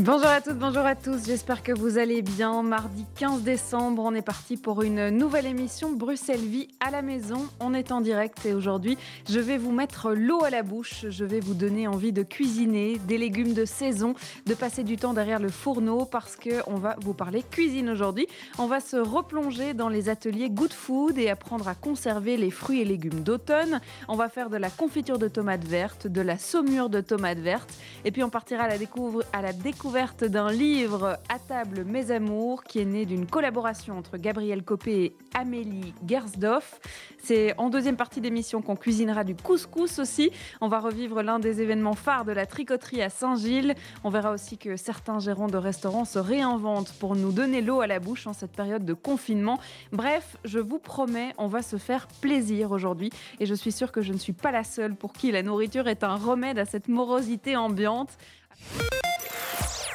Bonjour à toutes, bonjour à tous, j'espère que vous allez bien. Mardi 15 décembre, on est parti pour une nouvelle émission Bruxelles Vie à la maison. On est en direct et aujourd'hui, je vais vous mettre l'eau à la bouche, je vais vous donner envie de cuisiner des légumes de saison, de passer du temps derrière le fourneau parce qu'on va vous parler cuisine aujourd'hui. On va se replonger dans les ateliers Good Food et apprendre à conserver les fruits et légumes d'automne. On va faire de la confiture de tomates vertes, de la saumure de tomates vertes et puis on partira à la, la découverte d'un livre À table mes amours qui est né d'une collaboration entre Gabriel Copé et Amélie Gersdorf. C'est en deuxième partie d'émission qu'on cuisinera du couscous aussi. On va revivre l'un des événements phares de la tricoterie à Saint-Gilles. On verra aussi que certains gérants de restaurants se réinventent pour nous donner l'eau à la bouche en cette période de confinement. Bref, je vous promets, on va se faire plaisir aujourd'hui et je suis sûre que je ne suis pas la seule pour qui la nourriture est un remède à cette morosité ambiante.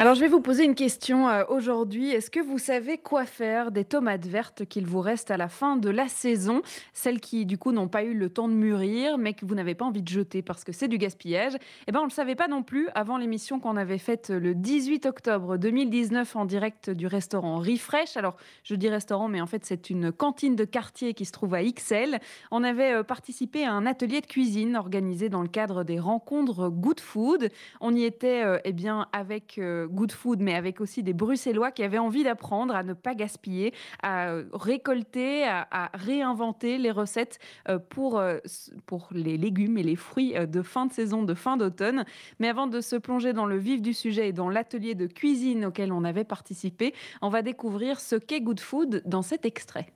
alors je vais vous poser une question euh, aujourd'hui. Est-ce que vous savez quoi faire des tomates vertes qu'il vous reste à la fin de la saison? Celles qui du coup n'ont pas eu le temps de mûrir mais que vous n'avez pas envie de jeter parce que c'est du gaspillage. Eh bien on ne le savait pas non plus avant l'émission qu'on avait faite le 18 octobre 2019 en direct du restaurant Refresh. Alors je dis restaurant mais en fait c'est une cantine de quartier qui se trouve à XL. On avait euh, participé à un atelier de cuisine organisé dans le cadre des rencontres Good Food. On y était euh, eh bien avec Good Food, mais avec aussi des Bruxellois qui avaient envie d'apprendre à ne pas gaspiller, à récolter, à, réinventer les recettes euh, pour, euh, pour les légumes et les fruits euh, de fin de saison, de fin d'automne. Mais avant de se plonger dans le vif du sujet et dans l'atelier de cuisine auquel on avait participé, on va découvrir ce qu'est Good Food dans cet extrait.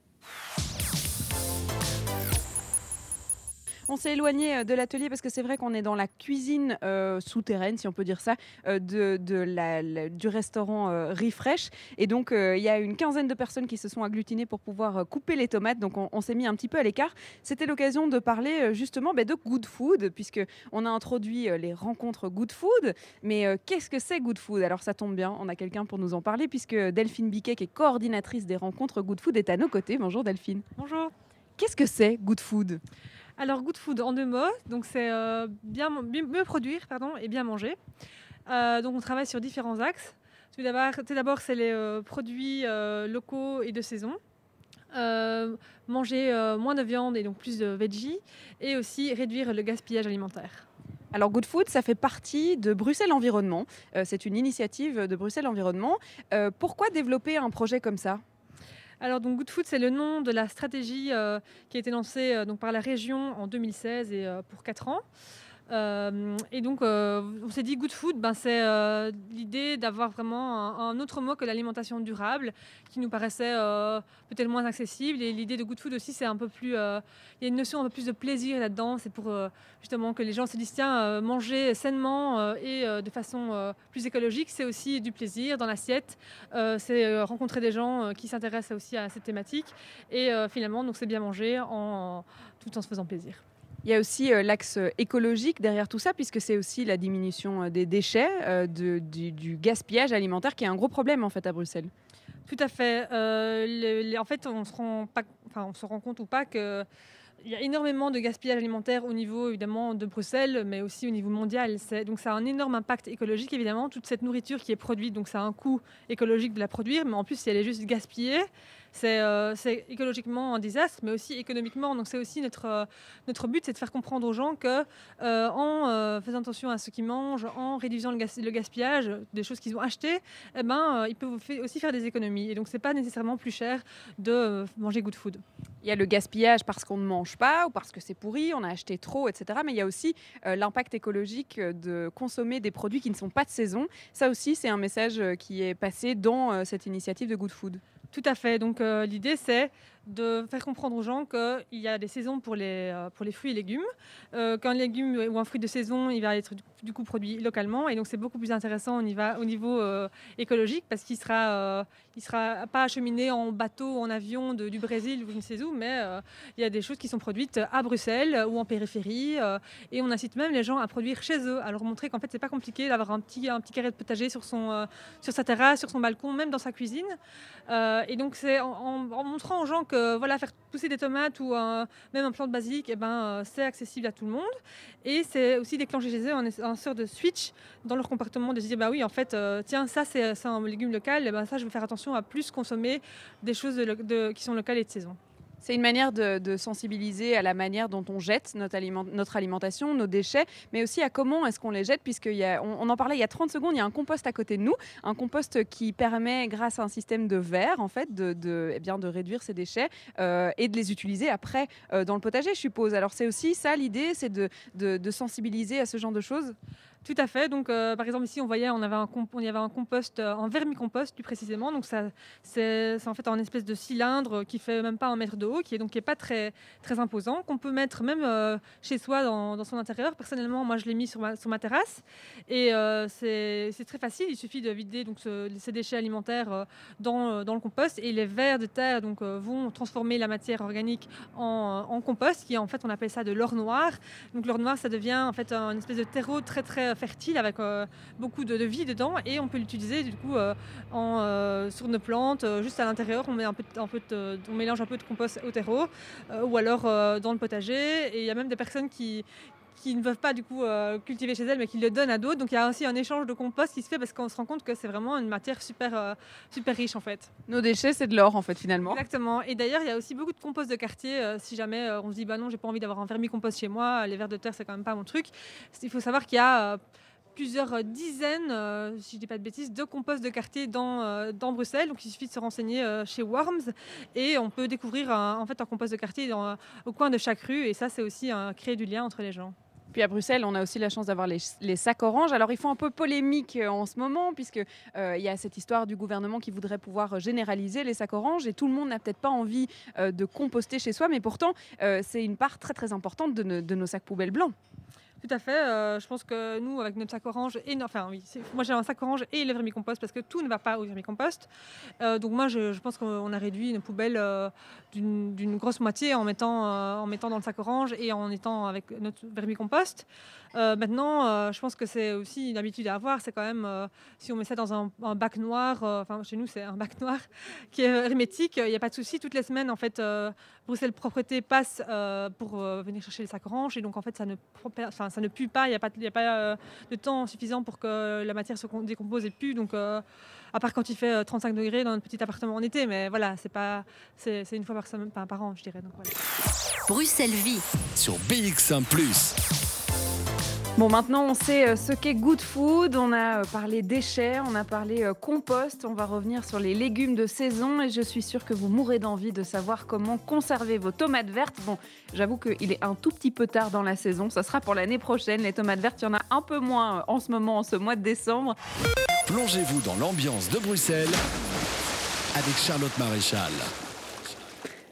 On s'est éloigné euh, de l'atelier parce que c'est vrai qu'on est dans la cuisine euh, souterraine, si on peut dire ça, euh, de, la, du restaurant Refresh. Et donc, il y a une quinzaine de personnes qui se sont agglutinées pour pouvoir couper les tomates. Donc, on, s'est mis un petit peu à l'écart. C'était l'occasion de parler justement bah, de Good Food, puisqu'on a introduit les rencontres Good Food. Mais qu'est-ce que c'est Good Food? Alors, ça tombe bien, on a quelqu'un pour nous en parler, puisque Delphine Biquet, qui est coordinatrice des rencontres Good Food, est à nos côtés. Bonjour Delphine. Bonjour. Qu'est-ce que c'est Good Food? Alors, Good Food en deux mots, donc c'est euh, bien, mieux produire pardon, et bien manger. Euh, donc, on travaille sur différents axes. Tout d'abord, c'est les euh, produits locaux et de saison. manger moins de viande et donc plus de veggie. Et aussi réduire le gaspillage alimentaire. Alors Good Food, ça fait partie de Bruxelles Environnement. c'est une initiative de Bruxelles Environnement. pourquoi développer un projet comme ça? Alors, donc, Good Food, c'est le nom de la stratégie euh, qui a été lancée euh, par la région en 2016 et euh, pour 4 ans. Euh, et donc, euh, on s'est dit good food, ben, c'est euh, l'idée d'avoir vraiment un, autre mot que l'alimentation durable, qui nous paraissait peut-être moins accessible. Et l'idée de good food aussi, c'est un peu plus, il y a une notion un peu plus de plaisir là-dedans. C'est pour justement que les gens se disent tiens, manger sainement et de façon plus écologique, c'est aussi du plaisir dans l'assiette. c'est rencontrer des gens qui s'intéressent aussi à cette thématique. Et finalement, donc c'est bien manger tout en se faisant plaisir. Il y a aussi euh, l'axe euh, écologique derrière tout ça, puisque c'est aussi la diminution euh, des déchets, du, gaspillage alimentaire, qui est un gros problème en fait à Bruxelles. Tout à fait. en fait, on se rend pas, enfin, on se rend compte ou pas que il y a énormément de gaspillage alimentaire au niveau évidemment de Bruxelles, mais aussi au niveau mondial. Donc ça a un énorme impact écologique évidemment. Toute cette nourriture qui est produite, donc ça a un coût écologique de la produire, mais en plus si elle est juste gaspillée, euh, c'est écologiquement un désastre, mais aussi économiquement. Donc c'est aussi notre, euh, notre but, c'est de faire comprendre aux gens que euh, en faisant attention à ce qu'ils mangent, en réduisant le, gaspillage des choses qu'ils ont achetées, eh ben, ils peuvent aussi faire des économies. Et donc c'est pas nécessairement plus cher de manger good food. Il y a le gaspillage parce qu'on ne mange pas ou parce que c'est pourri, on a acheté trop, etc. Mais il y a aussi l'impact écologique de consommer des produits qui ne sont pas de saison. Ça aussi, c'est un message qui est passé dans cette initiative de Good Food. Tout à fait. Donc euh, l'idée, c'est de faire comprendre aux gens qu'il y a des saisons pour les, euh, pour les fruits et légumes, euh, qu'un légume ou un fruit de saison, il va être du coup produit localement, et donc c'est beaucoup plus intéressant on y va, au niveau euh, écologique, parce qu'il sera, il sera pas acheminé en bateau, en avion du Brésil ou je ne sais où, mais il y a des choses qui sont produites à Bruxelles ou en périphérie, et on incite même les gens à produire chez eux, à leur montrer qu'en fait c'est pas compliqué d'avoir un petit, un petit carré de potager sur, son, sur sa terrasse, sur son balcon, même dans sa cuisine. et donc c'est en, en montrant aux gens que voilà, faire pousser des tomates ou même un plant de basilic, eh ben, euh, c'est accessible à tout le monde. Et c'est aussi déclencher chez eux un, sort de switch dans leur comportement de se dire bah oui, en fait, euh, tiens, ça c'est un légume local, et ben, ça je vais faire attention à plus consommer des choses qui sont locales et de saison. C'est une manière de, sensibiliser à la manière dont on jette notre, alimentation, nos déchets, mais aussi à comment est-ce qu'on les jette, puisqu'on on, en parlait il y a 30 secondes, il y a un compost à côté de nous, un compost qui permet, grâce à un système de verre, en fait, de, eh bien, de réduire ces déchets euh, et de les utiliser après euh, dans le potager, je suppose. Alors c'est aussi ça l'idée, c'est de sensibiliser à ce genre de choses? Tout à fait. Donc, euh, par exemple, ici, on voyait, on avait un, on y avait un compost, euh, vermicompost plus précisément. Donc, c'est, en fait un espèce de cylindre qui fait même pas un mètre de haut, qui est donc qui est pas très, très imposant, qu'on peut mettre même euh, chez soi dans, son intérieur. Personnellement, moi, je l'ai mis sur ma, sur ma terrasse, et c'est, c'est très facile. Il suffit de vider donc ces déchets alimentaires dans, dans, le compost, et les vers de terre donc vont transformer la matière organique en, en, compost, qui en fait on appelle ça de l'or noir. Donc l'or noir, ça devient en fait un espèce de terreau très très fertile avec euh, beaucoup de, vie dedans et on peut l'utiliser du coup euh, euh, sur nos plantes, juste à l'intérieur. On, met un un peu on mélange un peu de compost au terreau ou alors dans le potager. Et il y a même des personnes qui, qui ne peuvent pas du coup cultiver chez elles mais qui le donnent à d'autres. Donc il y a aussi un échange de compost qui se fait parce qu'on se rend compte que c'est vraiment une matière super, super riche en fait. Nos déchets c'est de l'or en fait finalement. Exactement. Et d'ailleurs il y a aussi beaucoup de compost de quartier. si jamais on se dit bah non j'ai pas envie d'avoir un vermicompost chez moi, les vers de terre c'est quand même pas mon truc. Il faut savoir qu'il y a plusieurs dizaines, euh, si je ne dis pas de bêtises, de compost de quartier dans, euh, dans Bruxelles. Donc il suffit de se renseigner euh, chez Worms et on peut découvrir un, en fait un compost de quartier au coin de chaque rue. Et ça, c'est aussi créer du lien entre les gens. Puis à Bruxelles, on a aussi la chance d'avoir les, sacs oranges. Alors ils font un peu polémique en ce moment, puisqu'il il y a cette histoire du gouvernement qui voudrait pouvoir généraliser les sacs oranges, et tout le monde n'a peut-être pas envie de composter chez soi, mais pourtant c'est une part très très importante de nos sacs poubelles blancs. Tout à fait. Euh, je pense que nous, avec notre sac orange, et enfin oui, moi j'ai un sac orange et le vermicompost parce que tout ne va pas au vermicompost. Euh, donc moi, je, pense qu'on a réduit une poubelle euh, d'une grosse moitié en mettant, en mettant dans le sac orange et en étant avec notre vermicompost. maintenant, je pense que c'est aussi une habitude à avoir. C'est quand même, si on met ça dans un, un bac noir, enfin chez nous c'est un bac noir qui est hermétique, il n'y a pas de souci. Toutes les semaines, en fait, Bruxelles Propreté passe pour venir chercher les sacs oranges et donc en fait ça ne, enfin, ça ne pue pas, il n'y a pas, a pas euh, de temps suffisant pour que la matière se décompose et pue. Donc, euh, à part quand il fait 35 euh, degrés dans notre petit appartement en été, mais voilà, c'est pas, c'est, une fois par semaine, par an, je dirais. Donc, Bruxelles Vie. Sur BX1 ⁇ Bon, maintenant on sait euh, ce qu'est Good Food. On a euh, parlé déchets, on a parlé euh, compost. On va revenir sur les légumes de saison et je suis sûre que vous mourrez d'envie de savoir comment conserver vos tomates vertes. Bon, j'avoue qu'il est un tout petit peu tard dans la saison. Ça sera pour l'année prochaine. Les tomates vertes, il y en a un peu moins en ce moment, en ce mois de décembre. Plongez-vous dans l'ambiance de Bruxelles avec Charlotte Maréchal.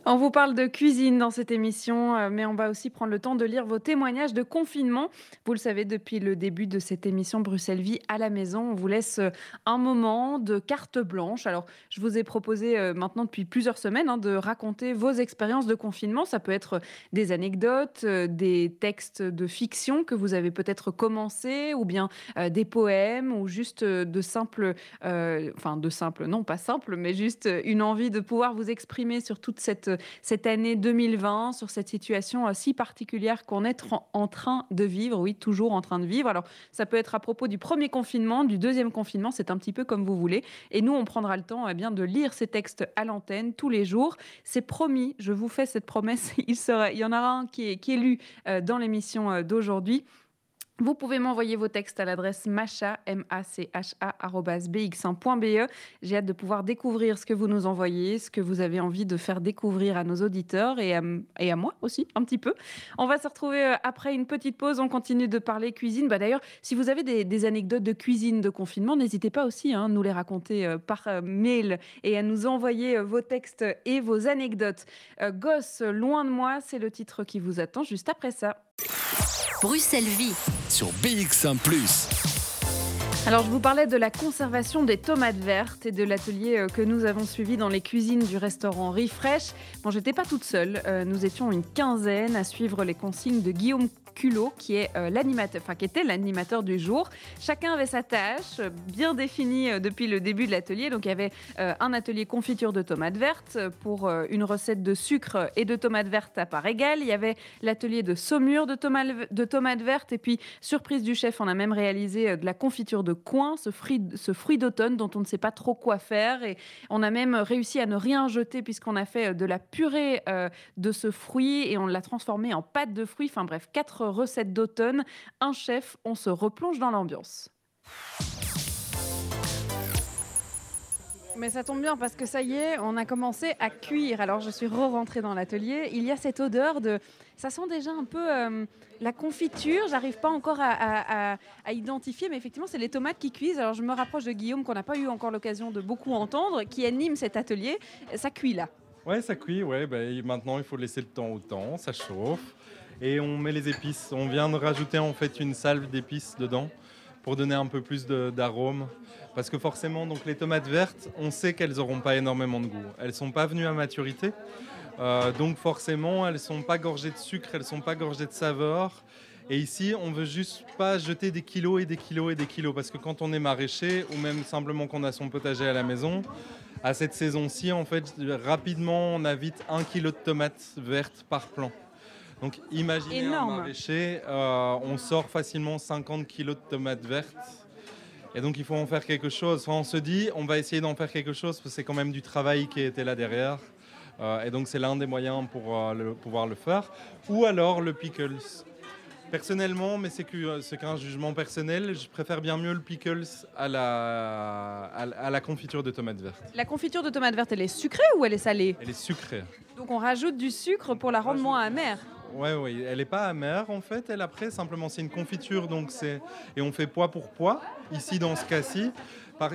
On vous parle de cuisine dans cette émission, euh, mais on va aussi prendre le temps de lire vos témoignages de confinement. Vous le savez, depuis le début de cette émission Bruxelles Vie à la maison, on vous laisse euh, un moment de carte blanche. Alors, je vous ai proposé euh, maintenant depuis plusieurs semaines hein, de raconter vos expériences de confinement. Ça peut être des anecdotes, des textes de fiction que vous avez peut-être commencé, ou bien des poèmes, ou juste de simples, enfin de simples, non pas simples, mais juste une envie de pouvoir vous exprimer sur toute cette cette année 2020, sur cette situation euh, si particulière qu'on est en train de vivre, oui, toujours en train de vivre. Alors, ça peut être à propos du premier confinement, du deuxième confinement, c'est un petit peu comme vous voulez. Et nous, on prendra le temps eh bien, de lire ces textes à l'antenne tous les jours. C'est promis, je vous fais cette promesse, il, y en aura un qui est, qui est lu euh, dans l'émission euh, d'aujourd'hui. Vous pouvez m'envoyer vos textes à l'adresse macha, m a c h bx1.be. J'ai hâte de pouvoir découvrir ce que vous nous envoyez, ce que vous avez envie de faire découvrir à nos auditeurs et à, et à moi aussi, un petit peu. On va se retrouver euh, après une petite pause. On continue de parler cuisine. Bah, D'ailleurs, si vous avez des, anecdotes de cuisine de confinement, n'hésitez pas aussi à hein, nous les raconter euh, par euh, mail et à nous envoyer vos textes et vos anecdotes. Gosse, loin de moi, c'est le titre qui vous attend juste après ça. Bruxelles Vie sur BX1 ⁇ alors, je vous parlais de la conservation des tomates vertes et de l'atelier euh, que nous avons suivi dans les cuisines du restaurant Refresh. Bon, j'étais pas toute seule. Euh, nous étions une quinzaine à suivre les consignes de Guillaume Culot, qui est euh, l'animateur, qui était l'animateur du jour. Chacun avait sa tâche euh, bien définie euh, depuis le début de l'atelier. Donc il y avait un atelier confiture de tomates vertes pour une recette de sucre et de tomates vertes à part égale. Il y avait l'atelier de saumure de tomates, de tomates vertes et puis surprise du chef, on a même réalisé de la confiture de coin, ce fruit, ce fruit d'automne dont on ne sait pas trop quoi faire et on a même réussi à ne rien jeter puisqu'on a fait de la purée de ce fruit et on l'a transformé en pâte de fruits. Enfin bref, quatre recette d'automne. Un chef, on se replonge dans l'ambiance. Mais ça tombe bien parce que ça y est, on a commencé à cuire. Alors je suis re-rentrée dans l'atelier. Il y a cette odeur de... Ça sent déjà un peu euh, la confiture. J'arrive pas encore à, identifier, mais effectivement, c'est les tomates qui cuisent. Alors je me rapproche de Guillaume, qu'on n'a pas eu encore l'occasion de beaucoup entendre, qui anime cet atelier. Ça cuit là. Ouais, ça cuit. Ouais, ben, maintenant, il faut laisser le temps au temps. Ça chauffe et on met les épices. On vient de rajouter en fait une salve d'épices dedans pour donner un peu plus d'arôme. Parce que forcément, donc les tomates vertes, on sait qu'elles n'auront pas énormément de goût. Elles ne sont pas venues à maturité. Euh, donc forcément, elles ne sont pas gorgées de sucre, elles ne sont pas gorgées de saveur. Et ici, on veut juste pas jeter des kilos et des kilos et des kilos. Parce que quand on est maraîcher, ou même simplement qu'on a son potager à la maison, à cette saison-ci, en fait, rapidement, on a vite un kilo de tomates vertes par plant. Donc imaginez un maraîcher, euh, on sort facilement 50 kg de tomates vertes. Et donc il faut en faire quelque chose. on se dit, on va essayer d'en faire quelque chose parce que c'est quand même du travail qui était là derrière. Euh, et donc c'est l'un des moyens pour euh, pouvoir le faire. Ou alors le pickles. Personnellement, mais c'est qu'un jugement personnel, je préfère bien mieux le pickles à la, à la confiture de tomates vertes. La confiture de tomates vertes, elle est sucrée ou elle est salée? Elle est sucrée. Donc on rajoute du sucre pour la rendre moins amère oui, oui, elle n'est pas amère en fait. Elle après simplement c'est une confiture donc c'est et on fait poids pour poids ici dans ce cas-ci,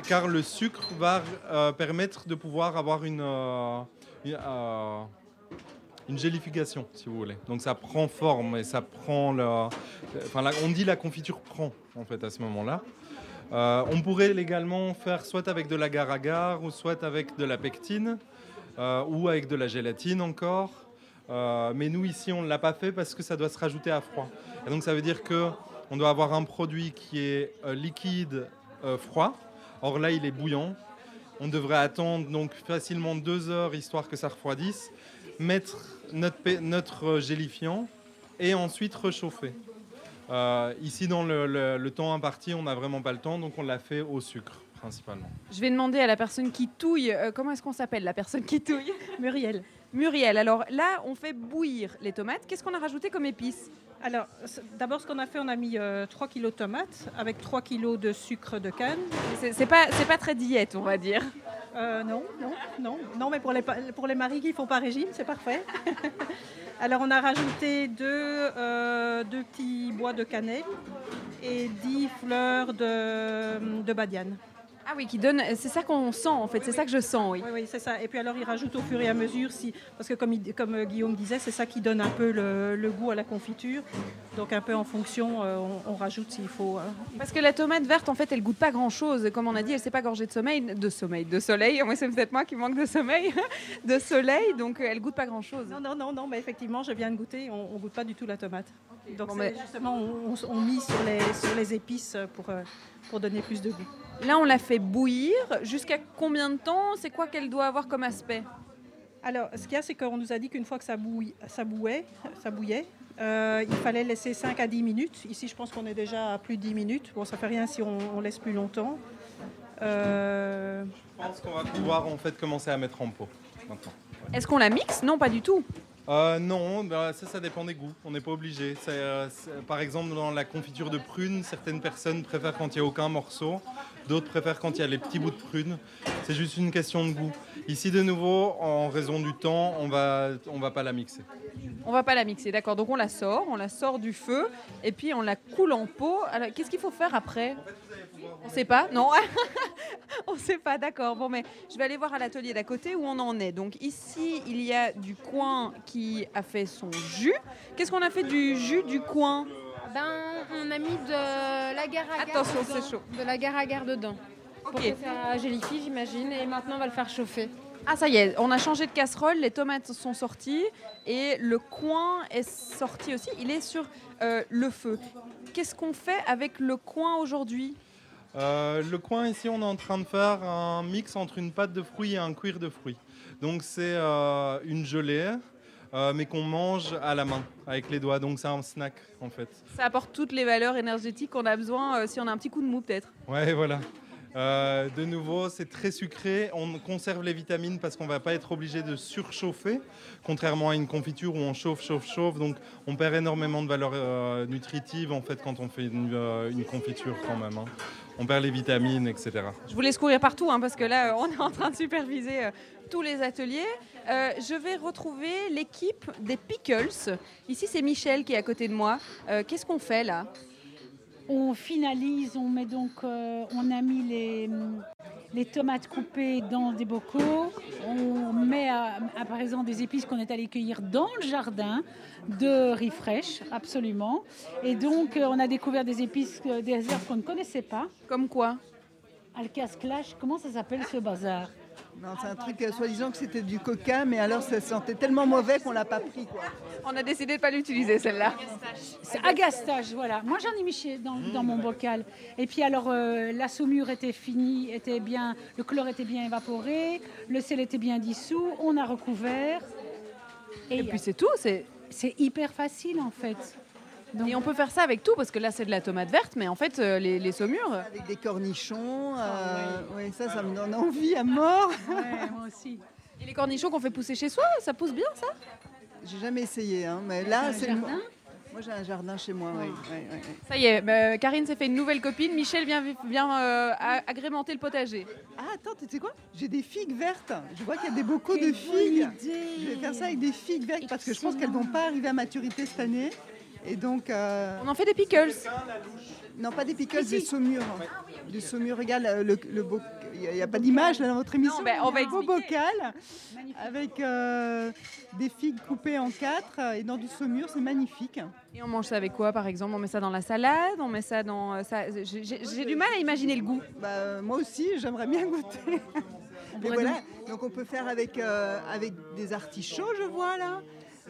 car le sucre va euh, permettre de pouvoir avoir une euh, euh, une gélification si vous voulez. Donc ça prend forme et ça prend le, enfin on dit la confiture prend en fait à ce moment-là. on pourrait également faire soit avec de l'agar-agar ou soit avec de la pectine ou avec de la gélatine encore. Euh, mais nous, ici, on ne l'a pas fait parce que ça doit se rajouter à froid. Et donc, ça veut dire qu'on doit avoir un produit qui est euh, liquide, euh, froid. Or là, il est bouillant. On devrait attendre donc facilement deux heures histoire que ça refroidisse, mettre notre, notre gélifiant et ensuite réchauffer. ici, dans le, le temps imparti, on n'a vraiment pas le temps, donc on l'a fait au sucre principalement. Je vais demander à la personne qui touille, comment est-ce qu'on s'appelle la personne qui touille? Muriel. Muriel, alors là, on fait bouillir les tomates. Qu'est-ce qu'on a rajouté comme épices alors, d'abord, ce qu'on a fait, on a mis 3 euh, kg de tomates avec 3 kg de sucre de canne. C'est pas, pas très diète, on va dire. Euh, non, non, non, non, mais pour les, pour les maris qui ne font pas régime, c'est parfait. Alors, on a rajouté deux, euh, deux, petits bois de cannelle et 10 fleurs de, de badiane. Ah oui, qui donne. C'est ça qu'on sent en fait. c'est ça que je sens, oui. Oui, oui c'est ça. Et puis alors, il rajoute au fur et à mesure, si, parce que comme, comme euh, Guillaume disait, c'est ça qui donne un peu le, goût à la confiture. Donc un peu en fonction, euh, on, rajoute s'il faut. Hein. Parce que la tomate verte, en fait, elle goûte pas grand chose. Comme on a dit, elle s'est pas gorgée de sommeil, de sommeil, de soleil. Moi, c'est peut-être moi qui manque de sommeil, de soleil. Donc elle goûte pas grand chose. Non, non, non, non. Mais effectivement, je viens de goûter. On, ne goûte pas du tout la tomate. Donc justement, on, on, mise sur les, sur les épices pour, euh, pour donner plus de goût. Là, on l'a fait bouillir. Jusqu'à combien de temps? C'est quoi qu'elle doit avoir comme aspect? Alors, ce qu'il y a, c'est qu'on nous a dit qu'une fois que ça, bouille, ça, bouillait, ça bouillait euh, il fallait laisser 5 à 10 minutes. Ici, je pense qu'on est déjà à plus de 10 minutes. Bon, ça fait rien si on, laisse plus longtemps. Euh, je pense qu'on va pouvoir en fait commencer à mettre en pot maintenant. Est-ce qu'on la mixe? Non, pas du tout. Euh, non, bah, ça, ça dépend des goûts. On n'est pas obligé. Euh, par exemple, dans la confiture de prunes, certaines personnes préfèrent quand il n'y a aucun morceau. D'autres préfèrent quand il y a les petits bouts de prunes. C'est juste une question de goût. Ici, de nouveau, en raison du temps, on va, on va pas la mixer. On va pas la mixer, d'accord. Donc on la sort, on la sort du feu et puis on la coule en pot. Qu'est-ce qu'il faut faire après? On sait pas Non On sait pas, d'accord. Bon, mais je vais aller voir à l'atelier d'à côté où on en est. Donc ici, il y a du coin qui a fait son jus. Qu'est-ce qu'on a fait du jus du coin? Ben, on a mis de l'agar-agar Attention, dedans. c'est chaud. De l'agar-agar dedans. Pour Ok. que ça gélifie, j'imagine. Et maintenant, on va le faire chauffer. Ah, ça y est, on a changé de casserole, les tomates sont sorties et le coin est sorti aussi. Il est sur euh, le feu. Qu'est-ce qu'on fait avec le coin aujourd'hui? Euh, le coin ici, on est en train de faire un mix entre une pâte de fruits et un cuir de fruits. Donc c'est euh, une gelée, euh, mais qu'on mange à la main, avec les doigts. Donc c'est un snack en fait. Ça apporte toutes les valeurs énergétiques qu'on a besoin si on a un petit coup de mou peut-être. Ouais, voilà. Euh, de nouveau, c'est très sucré. On conserve les vitamines parce qu'on va pas être obligé de surchauffer, contrairement à une confiture où on chauffe, chauffe, chauffe. Donc, on perd énormément de valeurs euh, nutritives en fait quand on fait une, euh, confiture quand même. hein. On perd les vitamines, etc. Je vous laisse courir partout hein, parce que là, on est en train de superviser tous les ateliers. Je vais retrouver l'équipe des Pickles. Ici, c'est Michel qui est à côté de moi. Qu'est-ce qu'on fait là? On finalise, on met donc, euh, on a mis les, les tomates coupées dans des bocaux. On met à, à présent des épices qu'on est allé cueillir dans le jardin de riz fraîche, absolument. Et donc, euh, on a découvert des épices, euh, des herbes qu'on ne connaissait pas. Comme quoi? Alcas clash, comment ça s'appelle ce bazar? C'est un truc, euh, soi-disant que c'était du coca, mais alors ça sentait tellement mauvais qu'on l'a pas pris. Quoi. On a décidé de pas l'utiliser celle-là. C'est agastache, voilà. Moi, j'en ai mis chez- dans, dans mon bocal. Et puis, alors, euh, la saumure était finie, était bien, le chlore était bien évaporé, le sel était bien dissous, on a recouvert. Et, Et puis c'est tout. C'est c'est hyper facile, en fait. Donc, Et on peut faire ça avec tout, parce que là c'est de la tomate verte, mais en fait euh, les, les saumures, Avec des cornichons, euh, Ah, ouais, ça, ça me donne envie à mort. ouais, moi aussi. et les cornichons qu'on fait pousser chez soi, ça pousse bien ça? J'ai jamais essayé, hein, mais là, c'est jardin? Moi, j'ai un jardin chez moi, oui. ouais, ouais, ouais. Ça y est, bah, Karine s'est fait une nouvelle copine, Michel vient, euh, agrémenter le potager. Ah, attends, tu sais quoi? J'ai des figues vertes. Je vois qu'il y a des bocaux de figues. Je vais faire ça avec des figues vertes parce que je pense qu'elles vont pas arriver à maturité cette année. Et donc, euh, On en fait des pickles. non, pas des pickles, des saumures. Des saumures, regarde, le, le, boc- Il n'y a, pas d'image là dans votre émission. Non, ben, on va un beau bocal avec euh, des figues coupées en quatre et dans du saumure, c'est magnifique. Et on mange ça avec quoi par exemple? On met ça dans la salade, on met ça dans... euh, ça. J'ai du mal à imaginer le goût. Bah, euh, moi aussi, j'aimerais bien goûter. Mais voilà, donc on peut faire avec, euh, avec des artichauts, je vois là.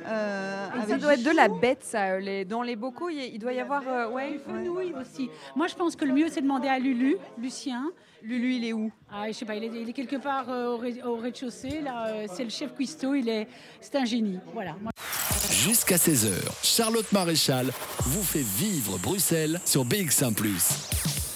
Euh, Ça doit être de la bête ça. Les, dans les bocaux, il doit y avoir... euh, ouais. Du fenouil aussi. Moi, je pense que le mieux, c'est de demander à Lulu, Lucien. Lulu, il est où? Ah, je sais pas, il est, il est quelque part euh, au rez- au rez-de-chaussée. Là, euh, c'est le chef cuistot. Il est, c'est un génie. Voilà. Jusqu'à 16h, Charlotte Maréchal vous fait vivre Bruxelles sur BX1 ⁇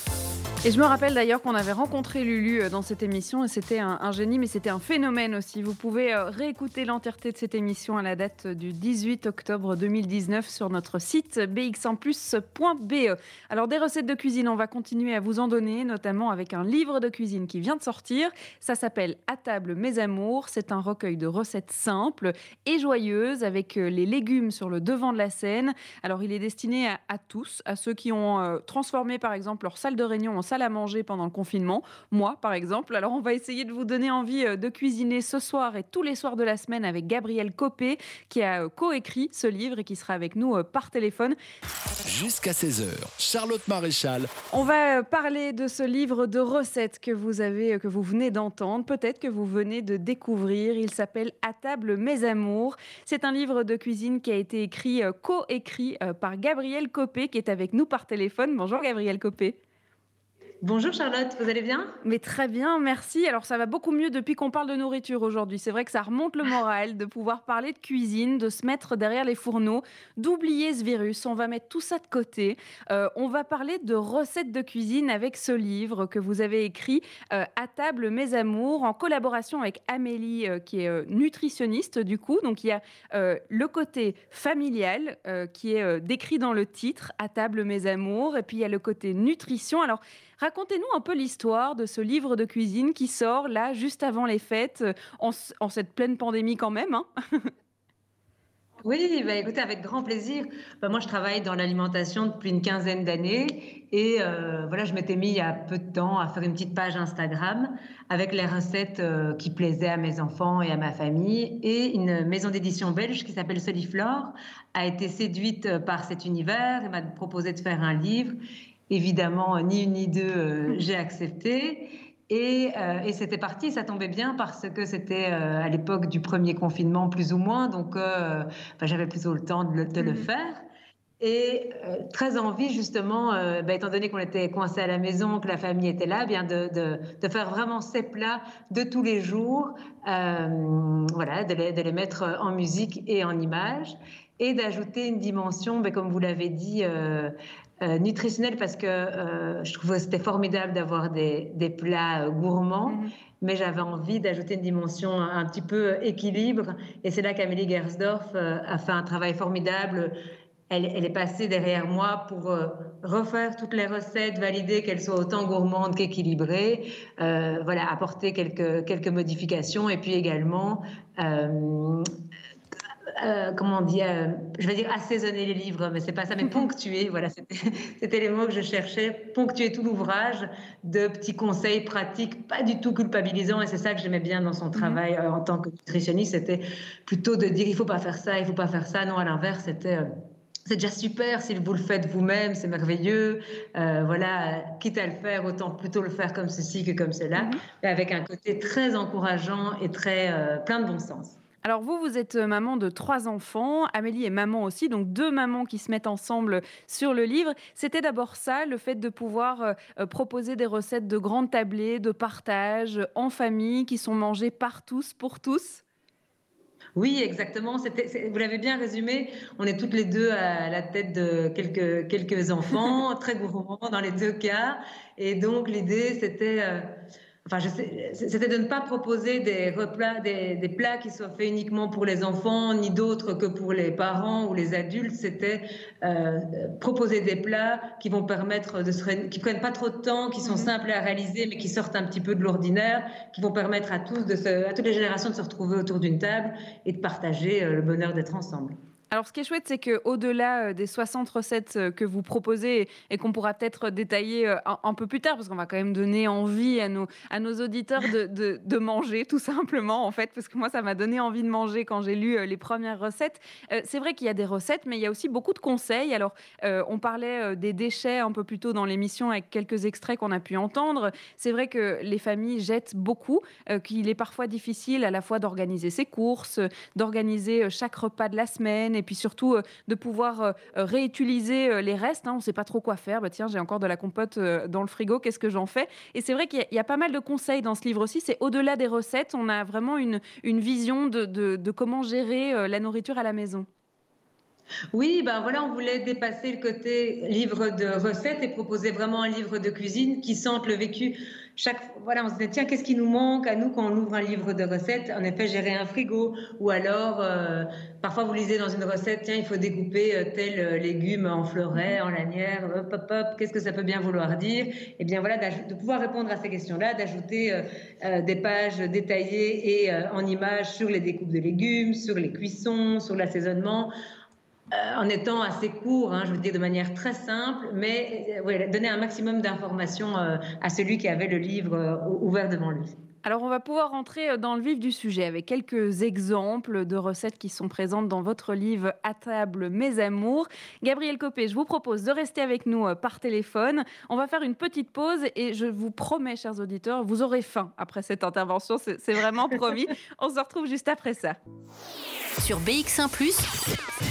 Et je me rappelle d'ailleurs qu'on avait rencontré Lulu euh, dans cette émission et c'était un, génie, mais c'était un phénomène aussi. Vous pouvez euh, réécouter l'entièreté de cette émission à la date du 18 octobre 2019 sur notre site bx1plus.be. Alors des recettes de cuisine, on va continuer à vous en donner, notamment avec un livre de cuisine qui vient de sortir. Ça s'appelle À table mes amours. C'est un recueil de recettes simples et joyeuses avec euh, les légumes sur le devant de la scène. Alors il est destiné à, à tous, à ceux qui ont euh, transformé par exemple leur salle de réunion en salle à manger pendant le confinement, moi par exemple. Alors on va essayer de vous donner envie euh, de cuisiner ce soir et tous les soirs de la semaine avec Gabriel Copé qui a euh, coécrit ce livre et qui sera avec nous euh, par téléphone. Jusqu'à 16h, Charlotte Maréchal On va parler de ce livre de recettes que vous avez, que vous venez d'entendre, peut-être que vous venez de découvrir. Il s'appelle À table mes amours. C'est un livre de cuisine qui a été écrit, co-écrit par Gabriel Copé, qui est avec nous par téléphone. Bonjour Gabriel Copé. Bonjour Charlotte, vous allez bien? Mais très bien, merci. Alors ça va beaucoup mieux depuis qu'on parle de nourriture aujourd'hui. C'est vrai que ça remonte le moral de pouvoir parler de cuisine, de se mettre derrière les fourneaux, d'oublier ce virus. On va mettre tout ça de côté. Euh, on va parler de recettes de cuisine avec ce livre que vous avez écrit, euh, À table mes amours, en collaboration avec Amélie, euh, qui est nutritionniste du coup. Donc il y a le côté familial qui est décrit dans le titre, À table mes amours, et puis il y a le côté nutrition. Alors Racontez-nous un peu l'histoire de ce livre de cuisine qui sort là juste avant les fêtes, euh, en, cette pleine pandémie quand même. Hein. Oui, bah écoutez, avec grand plaisir. Bah, moi, je travaille dans l'alimentation depuis une quinzaine d'années et euh, voilà, je m'étais mis il y a peu de temps à faire une petite page Instagram avec les recettes euh, qui plaisaient à mes enfants et à ma famille. Et une maison d'édition belge qui s'appelle Soliflore a été séduite par cet univers et m'a proposé de faire un livre. Évidemment, ni une ni deux, euh, j'ai accepté. Et, euh, et c'était parti, ça tombait bien parce que c'était euh, à l'époque du premier confinement, plus ou moins, donc bah, j'avais plutôt le temps de le, de le mhm. faire. Et très envie, justement, bah, étant donné qu'on était coincé à la maison, que la famille était là, bien de, de, de faire vraiment ces plats de tous les jours, voilà, de les, de les, mettre en musique et en images, et d'ajouter une dimension, bah, comme vous l'avez dit, euh, nutritionnel parce que euh, je trouvais que c'était formidable d'avoir des, des, plats euh, gourmands, mhm. mais j'avais envie d'ajouter une dimension un, petit peu équilibre. Et c'est là qu'Amélie Gersdorf a fait un travail formidable. Elle, elle, est passée derrière moi pour refaire toutes les recettes, valider qu'elles soient autant gourmandes qu'équilibrées, voilà, apporter quelques, quelques modifications et puis également euh, comment on dit, euh, je vais dire assaisonner les livres, mais c'est pas ça, mais ponctuer, voilà, c'était les mots que je cherchais, ponctuer tout l'ouvrage de petits conseils pratiques, pas du tout culpabilisants, et c'est ça que j'aimais bien dans son mhm. travail euh, en tant que nutritionniste, c'était plutôt de dire il faut pas faire ça, il faut pas faire ça, non, à l'inverse, c'était c'est déjà super si vous le faites vous-même, c'est merveilleux. voilà, quitte à le faire, autant plutôt le faire comme ceci que comme cela, mhm. mais avec un côté très encourageant et très plein de bon sens. Alors vous, vous êtes euh, maman de trois enfants, Amélie est maman aussi, donc deux mamans qui se mettent ensemble sur le livre. C'était d'abord ça, le fait de pouvoir euh, euh, proposer des recettes de grandes tablées, de partage, en famille, qui sont mangées par tous, pour tous? Oui, exactement. vous l'avez bien résumé. On est toutes les deux à la tête de quelques enfants, très gourmands dans les deux cas. Et donc, l'idée, c'était Enfin, c'était de ne pas proposer des, replats, des, des, plats qui soient faits uniquement pour les enfants, ni d'autres que pour les parents ou les adultes. C'était euh, proposer des plats qui vont permettre de se, qui prennent pas trop de temps, qui sont mhm. simples à réaliser, mais qui sortent un petit peu de l'ordinaire, qui vont permettre à tous, de se, à toutes les générations de se retrouver autour d'une table et de partager euh, le bonheur d'être ensemble. Alors, ce qui est chouette, c'est qu'au-delà euh, des 60 recettes euh, que vous proposez et qu'on pourra peut-être détailler euh, un, peu plus tard, parce qu'on va quand même donner envie à nos, à nos auditeurs de, de, manger, tout simplement, en fait, parce que moi, ça m'a donné envie de manger quand j'ai lu les premières recettes. c'est vrai qu'il y a des recettes, mais il y a aussi beaucoup de conseils. Alors, on parlait des déchets un peu plus tôt dans l'émission avec quelques extraits qu'on a pu entendre. C'est vrai que les familles jettent beaucoup, qu'il est parfois difficile à la fois d'organiser ses courses, d'organiser chaque repas de la semaine et puis surtout euh, de pouvoir euh, euh, réutiliser les restes. Hein. On ne sait pas trop quoi faire. Bah, tiens, j'ai encore de la compote dans le frigo, qu'est-ce que j'en fais? Et c'est vrai qu'il y, a pas mal de conseils dans ce livre aussi. C'est au-delà des recettes, on a vraiment une, vision de, comment gérer la nourriture à la maison. Oui, ben voilà, on voulait dépasser le côté livre de recettes et proposer vraiment un livre de cuisine qui sente le vécu chaque, voilà, on se dit, tiens, qu'est-ce qui nous manque à nous quand on ouvre un livre de recettes? En effet, gérer un frigo. Ou alors, euh, parfois, vous lisez dans une recette, tiens, il faut découper euh, tel euh, légume en fleuret, en lanière, hop, hop, hop, qu'est-ce que ça peut bien vouloir dire? Eh bien voilà, de pouvoir répondre à ces questions-là, d'ajouter des pages détaillées et en images sur les découpes de légumes, sur les cuissons, sur l'assaisonnement. Euh, en étant assez court, hein, je veux dire de manière très simple, mais euh, donner un maximum d'informations euh, à celui qui avait le livre ouvert devant lui. Alors on va pouvoir rentrer dans le vif du sujet avec quelques exemples de recettes qui sont présentes dans votre livre À table mes amours. Gabriel Copé, je vous propose de rester avec nous par téléphone. On va faire une petite pause et je vous promets, chers auditeurs, vous aurez faim après cette intervention, c'est vraiment promis. On se retrouve juste après ça. Sur BX1 ⁇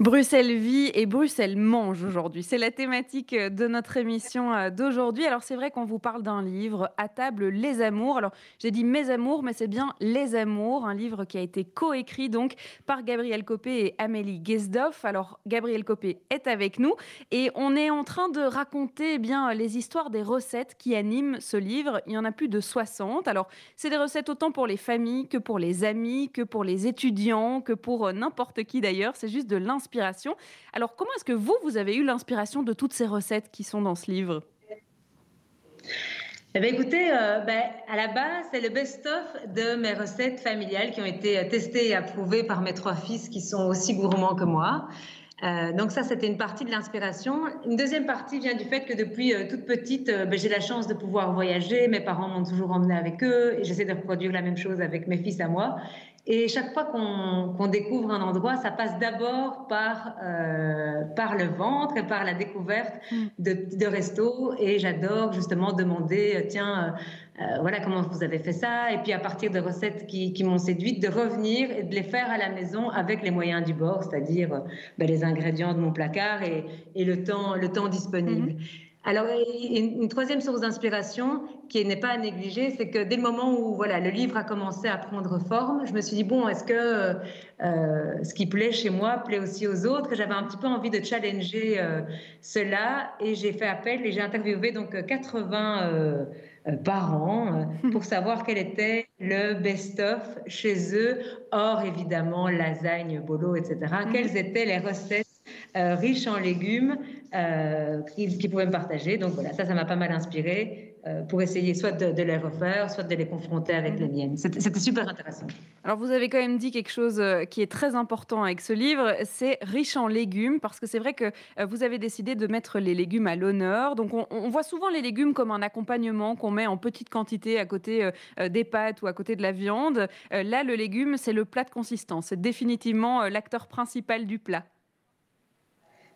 Bruxelles vit et Bruxelles mange aujourd'hui. C'est la thématique de notre émission euh, d'aujourd'hui. Alors c'est vrai qu'on vous parle d'un livre, À table les amours. Alors j'ai dit mes amours, mais c'est bien Les amours, un livre qui a été coécrit donc par Gabriel Copé et Amélie Gesdoff. Alors Gabriel Copé est avec nous et on est en train de raconter eh bien les histoires des recettes qui animent ce livre. Il y en a plus de 60. Alors c'est des recettes autant pour les familles que pour les amis, que pour les étudiants, que pour euh, n'importe qui d'ailleurs. C'est juste de l'inspiration alors, comment est-ce que vous, vous avez eu l'inspiration de toutes ces recettes qui sont dans ce livre? Eh bien, écoutez, euh, ben, à la base, c'est le best-of de mes recettes familiales qui ont été euh, testées et approuvées par mes trois fils qui sont aussi gourmands que moi. Euh, donc ça, c'était une partie de l'inspiration. Une deuxième partie vient du fait que depuis toute petite, ben, j'ai la chance de pouvoir voyager. Mes parents m'ont toujours emmené avec eux et j'essaie de reproduire la même chose avec mes fils à moi. Et chaque fois qu'on découvre un endroit, ça passe d'abord par, euh, par le ventre et par la découverte mm. de, de restos. Et j'adore justement demander, euh, tiens, euh, voilà comment vous avez fait ça. Et puis à partir de recettes qui, qui m'ont séduite, de revenir et de les faire à la maison avec les moyens du bord, c'est-à-dire ben, les ingrédients de mon placard et, et le, temps, le temps disponible. Mm-hmm. Alors, une troisième source d'inspiration qui n'est pas à négliger, c'est que dès le moment où voilà, le livre a commencé à prendre forme, je me suis dit, bon, est-ce que euh, ce qui plaît chez moi plaît aussi aux autres? J'avais un petit peu envie de challenger euh, cela et j'ai fait appel et j'ai interviewé donc 80 euh, parents pour savoir quel était le best-of chez eux, hors évidemment lasagne, bolo, etc. Mhm. Quelles étaient les recettes riches en légumes euh, qui, pouvaient me partager. Donc voilà, ça, ça m'a pas mal inspiré euh, pour essayer soit de, les refaire, soit de les confronter avec les miennes. C'était super intéressant. Alors vous avez quand même dit quelque chose euh, qui est très important avec ce livre, c'est riche en légumes, parce que c'est vrai que vous avez décidé de mettre les légumes à l'honneur. Donc on, voit souvent les légumes comme un accompagnement qu'on met en petite quantité à côté des pâtes ou à côté de la viande. là, le légume, c'est le plat de consistance. C'est définitivement l'acteur principal du plat.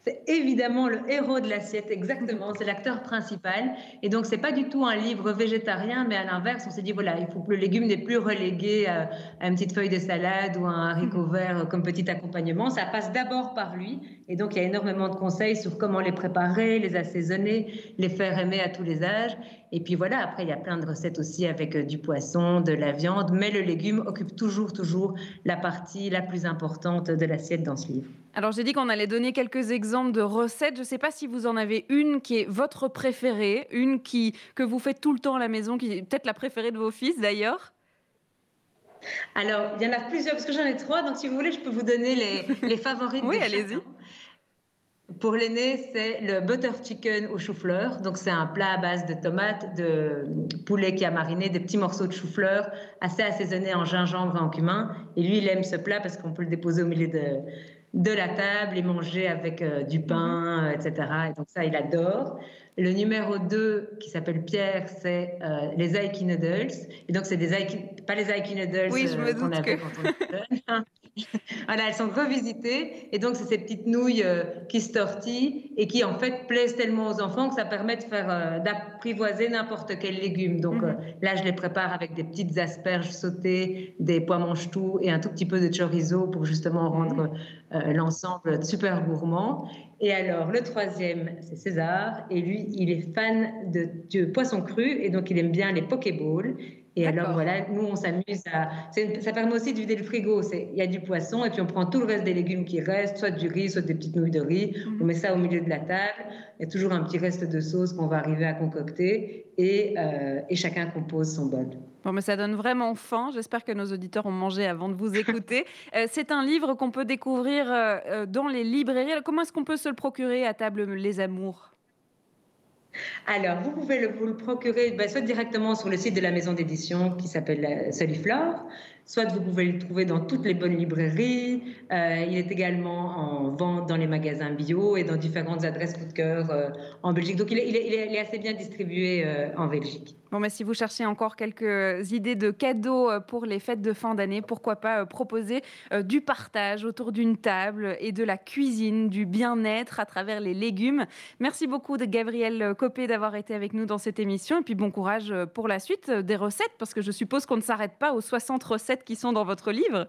C'est évidemment le héros de l'assiette, exactement. C'est l'acteur principal. Et donc, c'est pas du tout un livre végétarien, mais à l'inverse, on s'est dit voilà, il faut que le légume n'est plus relégué à, une petite feuille de salade ou à un haricot mm. vert comme petit accompagnement. Ça passe d'abord par lui. Et donc, il y a énormément de conseils sur comment les préparer, les assaisonner, les faire aimer à tous les âges. Et puis voilà, après, il y a plein de recettes aussi avec euh, du poisson, de la viande, mais le légume occupe toujours, toujours la partie la plus importante de l'assiette dans ce livre. Alors j'ai dit qu'on allait donner quelques exemples de recettes. Je ne sais pas si vous en avez une qui est votre préférée, une qui, que vous faites tout le temps à la maison, qui est peut-être la préférée de vos fils d'ailleurs. Alors, il y en a plusieurs, parce que j'en ai trois, donc si vous voulez, je peux vous donner les, les favoris. oui, allez-y. Pour l'aîné, c'est le butter chicken au chou-fleur. Donc, c'est un plat à base de tomates, de poulet qui a mariné, des petits morceaux de chou-fleur, assez assaisonnés en gingembre et en cumin. Et lui, il aime ce plat parce qu'on peut le déposer au milieu de, de la table et manger avec euh, du pain, mhm. etc. Et donc, ça, il adore. Le numéro 2, qui s'appelle Pierre, c'est euh, les Aiki Noodles. Et donc, c'est des Aiki, pas les Aiki Noodles oui, euh, qu'on avait quand on était jeune. voilà, elles sont revisitées. Et donc, c'est ces petites nouilles euh, qui se tortillent et qui, en fait, plaisent tellement aux enfants que ça permet de faire, euh, d'apprivoiser n'importe quel légume. Donc, euh, mhm. là, je les prépare avec des petites asperges sautées, des pois mange-tout et un tout petit peu de chorizo pour justement rendre mhm. l'ensemble super gourmand. Et alors, le troisième, c'est César. Et lui, il est fan de, de poisson cru et donc il aime bien les pokéballs. Et alors voilà, nous on s'amuse à. Ça permet aussi de vider le frigo. Il y a du poisson et puis on prend tout le reste des légumes qui restent, soit du riz, soit des petites nouilles de riz. Mhm. On met ça au milieu de la table. Il y a toujours un petit reste de sauce qu'on va arriver à concocter et, euh, et chacun compose son bol. Bon, mais ça donne vraiment faim. J'espère que nos auditeurs ont mangé avant de vous écouter. Euh, c'est un livre qu'on peut découvrir euh, dans les librairies. Comment est-ce qu'on peut se le procurer à table Les Amours? Alors, vous pouvez le, vous le procurer ben, soit directement sur le site de la maison d'édition qui s'appelle euh, Soliflore, soit vous pouvez le trouver dans toutes les bonnes librairies. Euh, il est également en vente dans les magasins bio et dans différentes adresses coup de cœur euh, en Belgique. Donc, il est, assez bien distribué en Belgique. Bon, mais si vous cherchez encore quelques idées de cadeaux euh, pour les fêtes de fin d'année, pourquoi pas euh, proposer euh, du partage autour d'une table et de la cuisine, du bien-être à travers les légumes. Merci beaucoup de Gabriel Copé d'avoir été avec nous dans cette émission et puis bon courage pour la suite des recettes parce que je suppose qu'on ne s'arrête pas aux 60 recettes qui sont dans votre livre.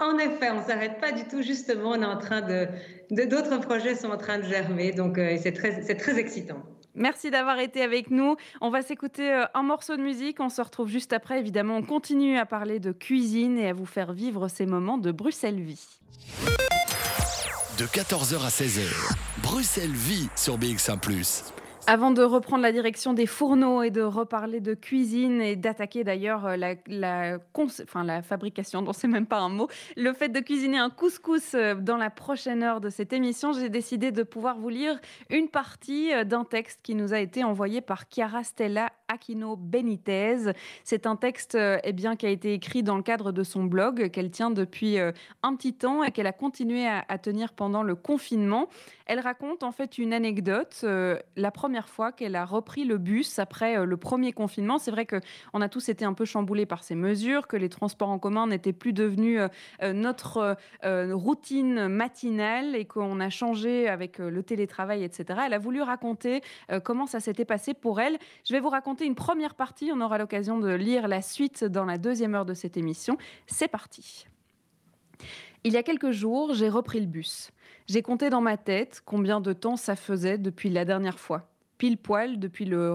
en effet, on ne s'arrête pas du tout. Justement, on est en train de, d'autres projets sont en train de germer, donc euh, c'est très, c'est très excitant. Merci d'avoir été avec nous. On va s'écouter euh, un morceau de musique. On se retrouve juste après. Évidemment, on continue à parler de cuisine et à vous faire vivre ces moments de Bruxelles Vie. De 14h à 16h, Bruxelles Vie sur BX1 ⁇ avant de reprendre la direction des fourneaux et de reparler de cuisine et d'attaquer d'ailleurs euh, la, fabrication, dont c'est même pas un mot, le fait de cuisiner un couscous euh, dans la prochaine heure de cette émission, j'ai décidé de pouvoir vous lire une partie euh, d'un texte qui nous a été envoyé par Chiara Stella Aquino Benitez. C'est un texte eh bien, qui a été écrit dans le cadre de son blog qu'elle tient depuis un petit temps et qu'elle a continué à, tenir pendant le confinement. Elle raconte en fait une anecdote. La première fois qu'elle a repris le bus après euh, le premier confinement, c'est vrai qu'on a tous été un peu chamboulés par ces mesures, que les transports en commun n'étaient plus devenus euh, notre routine matinale et qu'on a changé avec le télétravail, etc. Elle a voulu raconter comment ça s'était passé pour elle. Je vais vous raconter une première partie. On aura l'occasion de lire la suite dans la deuxième heure de cette émission. C'est parti. Il y a quelques jours, j'ai repris le bus. J'ai compté dans ma tête combien de temps ça faisait depuis la dernière fois. Pile poil depuis le,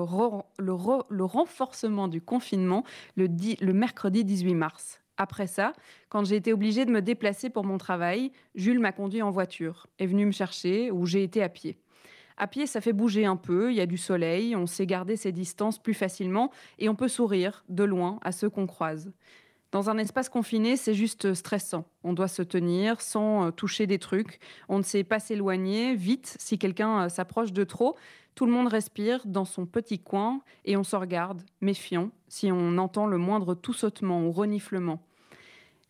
renforcement du confinement le, mercredi 18 mars. Après ça, quand j'ai été obligée de me déplacer pour mon travail, Jules m'a conduit en voiture, est venu me chercher ou j'ai été à pied. À pied, ça fait bouger un peu, il y a du soleil, on sait garder ses distances plus facilement et on peut sourire de loin à ceux qu'on croise. Dans un espace confiné, c'est juste stressant. On doit se tenir sans toucher des trucs. On ne sait pas s'éloigner vite si quelqu'un euh, s'approche de trop. Tout le monde respire dans son petit coin et on se regarde, méfiant, si on entend le moindre tout sautement ou reniflement.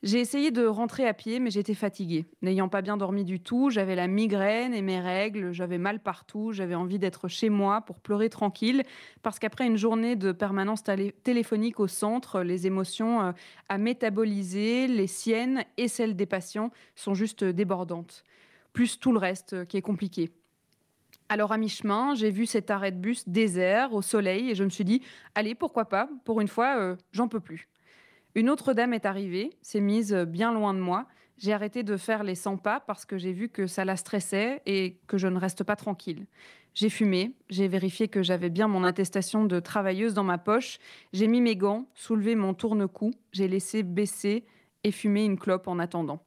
J'ai essayé de rentrer à pied, mais j'étais fatiguée. N'ayant pas bien dormi du tout, j'avais la migraine et mes règles, j'avais mal partout, j'avais envie d'être chez moi pour pleurer tranquille, parce qu'après une journée de permanence téléphonique au centre, les émotions euh, à métaboliser, les siennes et celles des patients, sont juste débordantes. Plus tout le reste euh, qui est compliqué. Alors à mi-chemin, j'ai vu cet arrêt de bus désert, au soleil, et je me suis dit, allez, pourquoi pas, pour une fois, euh, j'en peux plus. Une autre dame est arrivée, s'est mise bien loin de moi. J'ai arrêté de faire les 100 pas parce que j'ai vu que ça la stressait et que je ne reste pas tranquille. J'ai fumé, j'ai vérifié que j'avais bien mon attestation de travailleuse dans ma poche, j'ai mis mes gants, soulevé mon tourne-cou, j'ai laissé baisser et fumer une clope en attendant.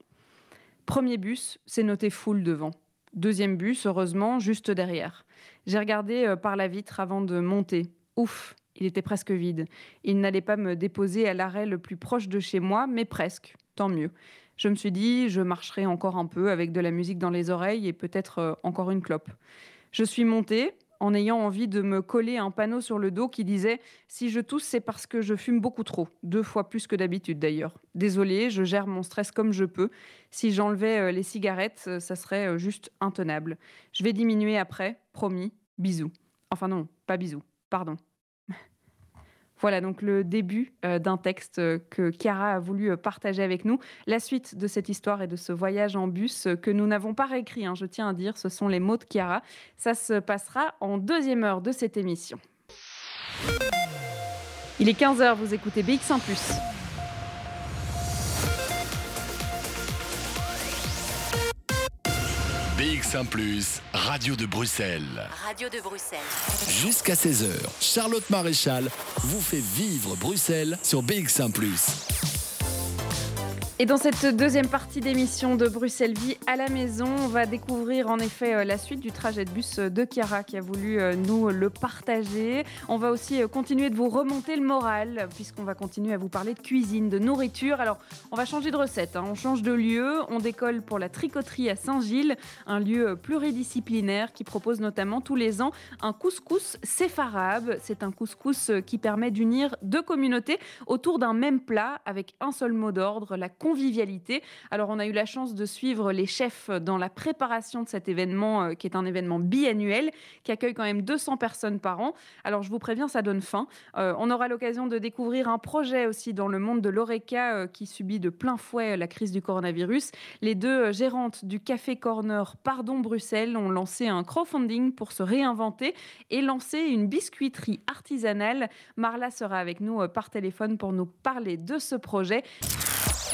Premier bus, c'est noté full devant. Deuxième bus, heureusement, juste derrière. J'ai regardé euh, par la vitre avant de monter. Ouf, il était presque vide. Il n'allait pas me déposer à l'arrêt le plus proche de chez moi, mais presque. Tant mieux. Je me suis dit, je marcherai encore un peu avec de la musique dans les oreilles et peut-être euh, encore une clope. Je suis montée en ayant envie de me coller un panneau sur le dos qui disait Si je tousse, c'est parce que je fume beaucoup trop, deux fois plus que d'habitude d'ailleurs. Désolée, je gère mon stress comme je peux. Si j'enlevais euh, les cigarettes, euh, ça serait juste intenable. Je vais diminuer après, promis. Bisous. Enfin non, pas bisous, pardon. Voilà donc le début euh, d'un texte euh, que Chiara a voulu euh, partager avec nous. La suite de cette histoire et de ce voyage en bus que nous n'avons pas réécrit, hein, je tiens à dire, ce sont les mots de Chiara. Ça se passera en deuxième heure de cette émission. Il est 15h, vous écoutez BX1 ⁇ BX1 ⁇ Radio de Bruxelles. Radio de Bruxelles. Jusqu'à 16h, Charlotte Maréchal vous fait vivre Bruxelles sur BX1 ⁇ et dans cette deuxième partie d'émission de Bruxelles Vie à la maison, on va découvrir en effet euh, la suite du trajet de bus de Chiara qui a voulu euh, nous le partager. On va aussi euh, continuer de vous remonter le moral puisqu'on va continuer à vous parler de cuisine, de nourriture. Alors, on va changer de recette, hein. on change de lieu. On décolle pour la tricoterie à Saint-Gilles, un lieu pluridisciplinaire qui propose notamment tous les ans un couscous séfarab. C'est un couscous qui permet d'unir deux communautés autour d'un même plat avec un seul mot d'ordre, la convivialité. Alors on a eu la chance de suivre les chefs dans la préparation de cet événement euh, qui est un événement biannuel qui accueille quand même 200 personnes par an. Alors je vous préviens, ça donne faim. Euh, on aura l'occasion de découvrir un projet aussi dans le monde de l'ORECA euh, qui subit de plein fouet la crise du coronavirus. Les deux gérantes du Café Corner Pardon Bruxelles ont lancé un crowdfunding pour se réinventer et lancer une biscuiterie artisanale. Marla sera avec nous par téléphone pour nous parler de ce projet.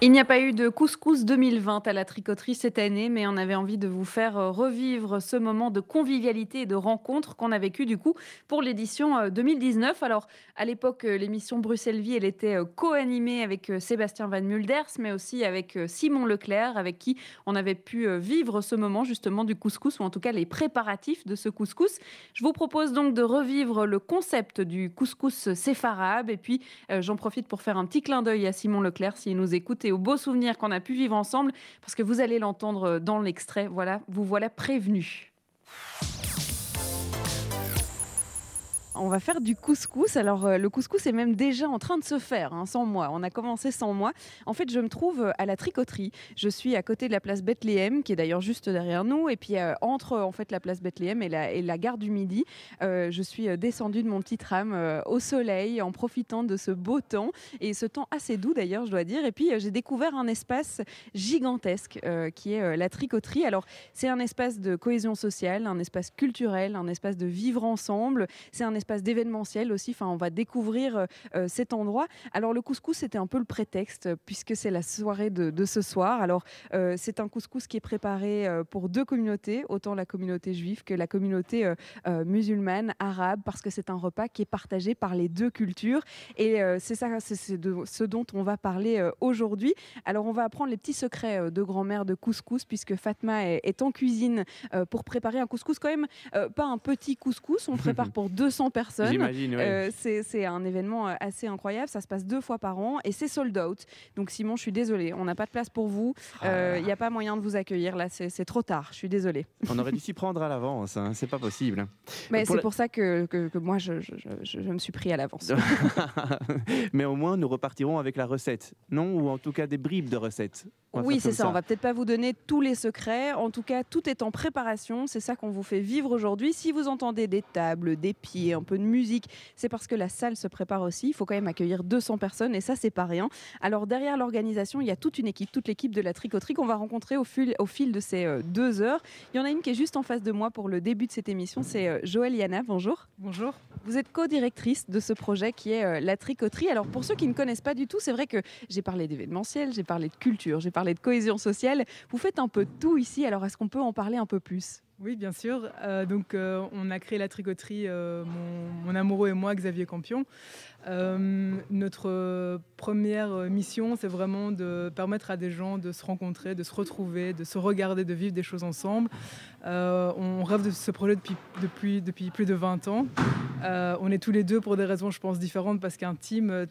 Il n'y a pas eu de couscous 2020 à la tricoterie cette année, mais on avait envie de vous faire euh, revivre ce moment de convivialité et de rencontre qu'on a vécu du coup pour l'édition 2019. Euh, Alors à l'époque, euh, l'émission Bruxelles Vie, elle était co-animée avec Sébastien Van Mulders, mais aussi avec Simon Leclerc, avec qui on avait pu vivre ce moment justement du couscous, ou en tout cas les préparatifs de ce couscous. Je vous propose donc de revivre le concept du couscous séfarade, et puis j'en profite pour faire un petit clin d'œil à Simon Leclerc s'il nous écoute aux beaux souvenirs qu'on a pu vivre ensemble, parce que vous allez l'entendre dans l'extrait. Voilà, vous voilà prévenu. On va faire du couscous. Alors, euh, le couscous est même déjà en train de se faire, hein, sans moi. On a commencé sans moi. En fait, je me trouve euh, à la tricoterie. Je suis à côté de la place Bethléem, qui est d'ailleurs juste derrière nous. Et puis, euh, entre en fait la place Bethléem et la, gare du Midi, je suis descendue de mon petit tram au soleil, en profitant de ce beau temps. Et ce temps assez doux, d'ailleurs, je dois dire. Et puis, j'ai découvert un espace gigantesque qui est la tricoterie. Alors, c'est un espace de cohésion sociale, un espace culturel, un espace de vivre ensemble. C'est un d'événementiel aussi. Enfin, on va découvrir euh, euh, cet endroit. Alors, le couscous, c'était un peu le prétexte puisque c'est la soirée de, ce soir. Alors, euh, c'est un couscous qui est préparé pour deux communautés, autant la communauté juive que la communauté musulmane, arabe, parce que c'est un repas qui est partagé par les deux cultures. Et c'est ça, c'est ce dont on va parler aujourd'hui. Alors, on va apprendre les petits secrets de grand-mère de couscous, puisque Fatma est, est en cuisine pour préparer un couscous, quand même pas un petit couscous, on prépare pour 200 personnes. Euh, c'est un événement euh, assez incroyable. Ça se passe deux fois par an et c'est sold out. Donc Simon, je suis désolée, on n'a pas de place pour vous. Il euh, n'y a pas moyen de vous accueillir. Là, c'est trop tard. Je suis désolée. On aurait dû s'y prendre à l'avance. Hein. C'est pas possible. Mais c'est pour ça que, que, moi, je, je, je, me suis pris à l'avance. Mais au moins, nous repartirons avec la recette, non Ou en tout cas des bribes de recettes. Oui, c'est ça. On va peut-être pas vous donner tous les secrets. En tout cas, tout est en préparation. C'est ça qu'on vous fait vivre aujourd'hui. Si vous entendez des tables, des pieds, un peu de musique, c'est parce que la salle se prépare aussi. Il faut quand même accueillir 200 personnes et ça, c'est pas rien. Alors derrière l'organisation, il y a toute une équipe, toute l'équipe de la tricoterie qu'on va rencontrer au fil, au fil de ces euh, deux heures. Il y en a une qui est juste en face de moi pour le début de cette émission. C'est euh, Joël Yana. Bonjour. Bonjour. Vous êtes co-directrice de ce projet qui est euh, la tricoterie. Alors pour ceux qui ne connaissent pas du tout, c'est vrai que j'ai parlé d'événementiel, j'ai parlé de culture, j'ai parlé de cohésion sociale. Vous faites un peu de tout ici. Alors est-ce qu'on peut en parler un peu plus? Oui, bien sûr. Euh, donc, euh, on a créé la tricoterie, euh, mon, amoureux et moi, Xavier Campion. notre première mission, c'est vraiment de permettre à des gens de se rencontrer, de se retrouver, de se regarder, de vivre des choses ensemble. on rêve de ce projet depuis, depuis, depuis plus de 20 ans. on est tous les deux pour des raisons, je pense, différentes, parce qu'un team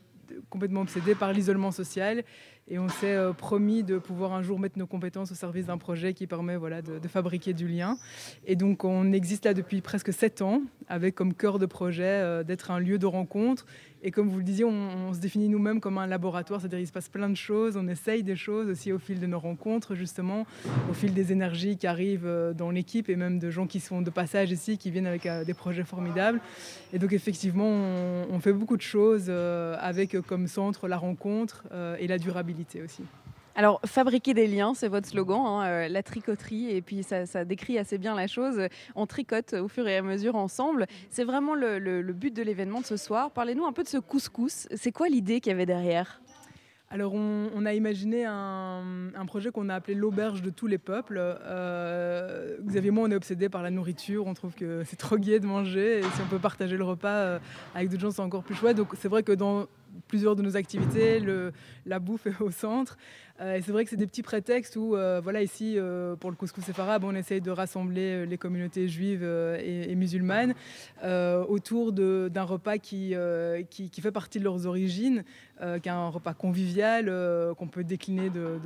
complètement obsédé par l'isolement social et on s'est euh, promis de pouvoir un jour mettre nos compétences au service d'un projet qui permet voilà, de, fabriquer du lien. Et donc on existe là depuis presque sept ans, avec comme cœur de projet euh, d'être un lieu de rencontre. Et comme vous le disiez, on, se définit nous-mêmes comme un laboratoire, c'est-à-dire il se passe plein de choses, on essaye des choses aussi au fil de nos rencontres, justement, au fil des énergies qui arrivent euh, dans l'équipe et même de gens qui sont de passage ici, qui viennent avec des projets formidables. Et donc effectivement, on, fait beaucoup de choses avec comme centre la rencontre et la durabilité aussi. Alors, fabriquer des liens, c'est votre slogan, hein, euh, la tricoterie, et puis ça, décrit assez bien la chose. On tricote au fur et à mesure ensemble. C'est vraiment le, but de l'événement de ce soir. Parlez-nous un peu de ce couscous. C'est quoi l'idée qu'il y avait derrière? Alors, on, a imaginé un, projet qu'on a appelé l'auberge de tous les peuples. Euh, Xavier et moi, on est obsédés par la nourriture. On trouve que c'est trop gai de manger. Et si on peut partager le repas euh, avec d'autres gens, c'est encore plus chouette. Donc, c'est vrai que dans plusieurs de nos activités, la bouffe est au centre. Euh, et c'est vrai que c'est des petits prétextes où, euh, voilà, ici, euh, pour le couscous séfarade, on essaye de rassembler les communautés juives et, musulmanes autour d'un repas qui, fait partie de leurs origines, qui est un repas convivial, qu'on peut décliner de,